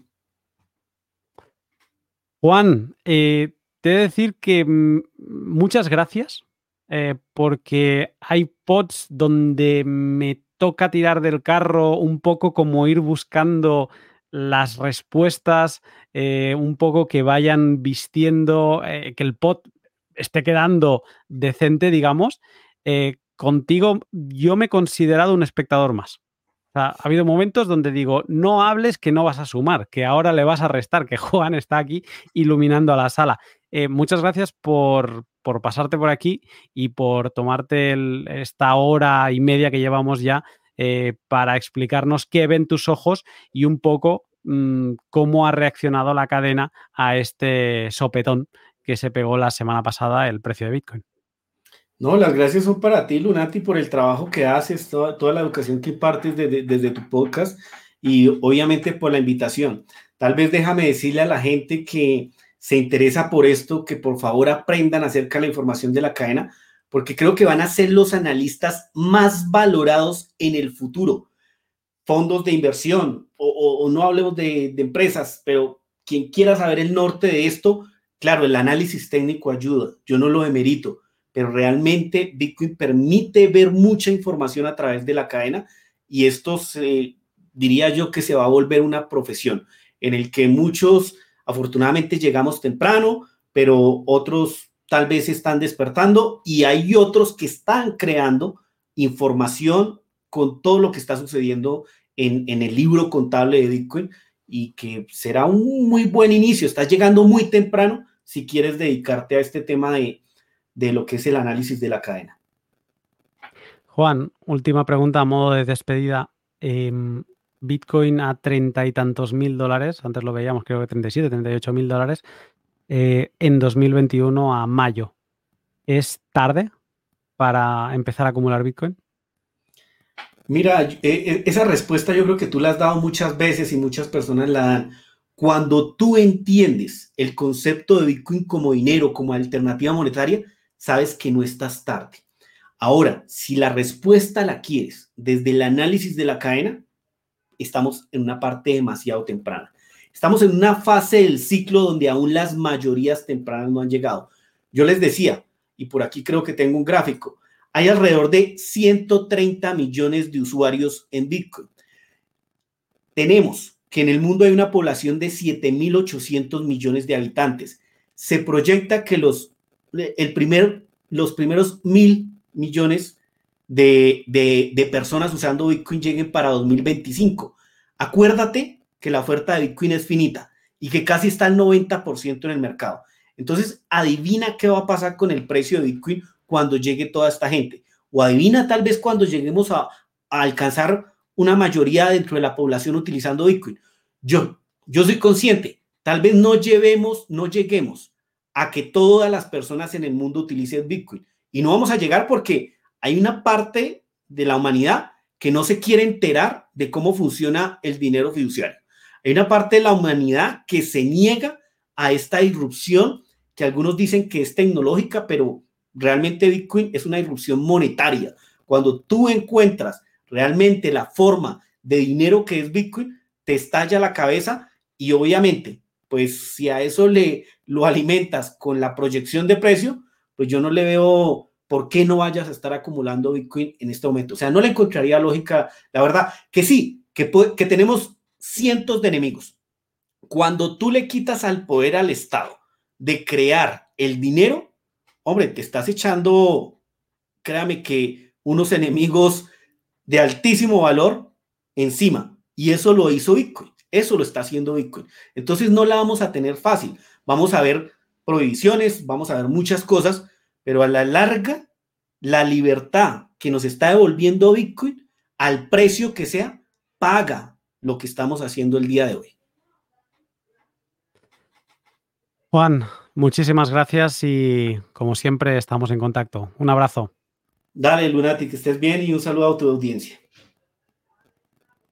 Juan, eh, te he de decir que mm, muchas gracias eh, porque hay pods donde me toca tirar del carro un poco como ir buscando las respuestas, eh, un poco que vayan vistiendo, eh, que el pod esté quedando decente, digamos. Contigo yo me he considerado un espectador más. Ha habido momentos donde digo, no hables que no vas a sumar, que ahora le vas a restar, que [laughs] Juan está aquí iluminando a la sala. muchas gracias por, por, pasarte por aquí y por tomarte esta hora y media que llevamos ya para explicarnos qué ven tus ojos y un poco Mm, cómo ha reaccionado la cadena a este sopetón que se pegó la semana pasada el precio de Bitcoin. No, las gracias son para ti, Lunati, por el trabajo que haces, toda, la educación que impartes desde, desde tu podcast y obviamente por la invitación. Tal vez déjame decirle a la gente que se interesa por esto, que por favor aprendan acerca de la información de la cadena, porque creo que van a ser los analistas más valorados en el futuro. Fondos de inversión o, no hablemos de, empresas, pero quien quiera saber el norte de esto, claro, el análisis técnico ayuda, yo no lo demerito, pero realmente Bitcoin permite ver mucha información a través de la cadena y esto se, diría yo que se va a volver una profesión en el que muchos afortunadamente llegamos temprano, pero otros tal vez están despertando y hay otros que están creando información con todo lo que está sucediendo en, el libro contable de Bitcoin y que será un muy buen inicio. Estás llegando muy temprano si quieres dedicarte a este tema de, lo que es el análisis de la cadena. Juan, última pregunta a modo de despedida. Em, Bitcoin a treinta y tantos mil dólares, antes lo veíamos creo que 37, 38 mil dólares, eh, en 2021 a mayo. ¿Es tarde para empezar a acumular Bitcoin? Mira, eh, eh, esa respuesta yo creo que tú la has dado muchas veces y muchas personas la dan. Cuando tú entiendes el concepto de Bitcoin como dinero, como alternativa monetaria, sabes que no estás tarde. Ahora, si la respuesta la quieres desde el análisis de la cadena, estamos en una parte demasiado temprana. Estamos en una fase del ciclo donde aún las mayorías tempranas no han llegado. Yo les decía, y por aquí creo que tengo un gráfico, hay alrededor de 130 millones de usuarios en Bitcoin. Tenemos que en el mundo hay una población de 7.800 millones de habitantes. Se proyecta que los, el primer, los primeros mil millones de, de personas usando Bitcoin lleguen para 2025. Acuérdate que la oferta de Bitcoin es finita y que casi está al 90% en el mercado. Entonces, adivina qué va a pasar con el precio de Bitcoin cuando llegue toda esta gente. O adivina tal vez cuando lleguemos a, alcanzar una mayoría dentro de la población utilizando Bitcoin. Yo, yo soy consciente, tal vez no llevemos, no lleguemos a que todas las personas en el mundo utilicen Bitcoin. Y no vamos a llegar porque hay una parte de la humanidad que no se quiere enterar de cómo funciona el dinero fiduciario. Hay una parte de la humanidad que se niega a esta irrupción que algunos dicen que es tecnológica, pero realmente Bitcoin es una irrupción monetaria. Cuando tú encuentras realmente la forma de dinero que es Bitcoin, te estalla la cabeza y obviamente, pues si a eso le lo alimentas con la proyección de precio, pues yo no le veo por qué no vayas a estar acumulando Bitcoin en este momento. O sea, no le encontraría lógica, la verdad, que sí, que, que tenemos cientos de enemigos. Cuando tú le quitas al poder al Estado de crear el dinero, hombre, te estás echando, créame que unos enemigos de altísimo valor encima. Y eso lo hizo Bitcoin. Eso lo está haciendo Bitcoin. Entonces no la vamos a tener fácil. Vamos a ver prohibiciones, vamos a ver muchas cosas, pero a la larga, la libertad que nos está devolviendo Bitcoin, al precio que sea, paga lo que estamos haciendo el día de hoy. Juan, muchísimas gracias y como siempre estamos en contacto. Un abrazo. Dale, Lunati, que estés bien y un saludo a tu audiencia.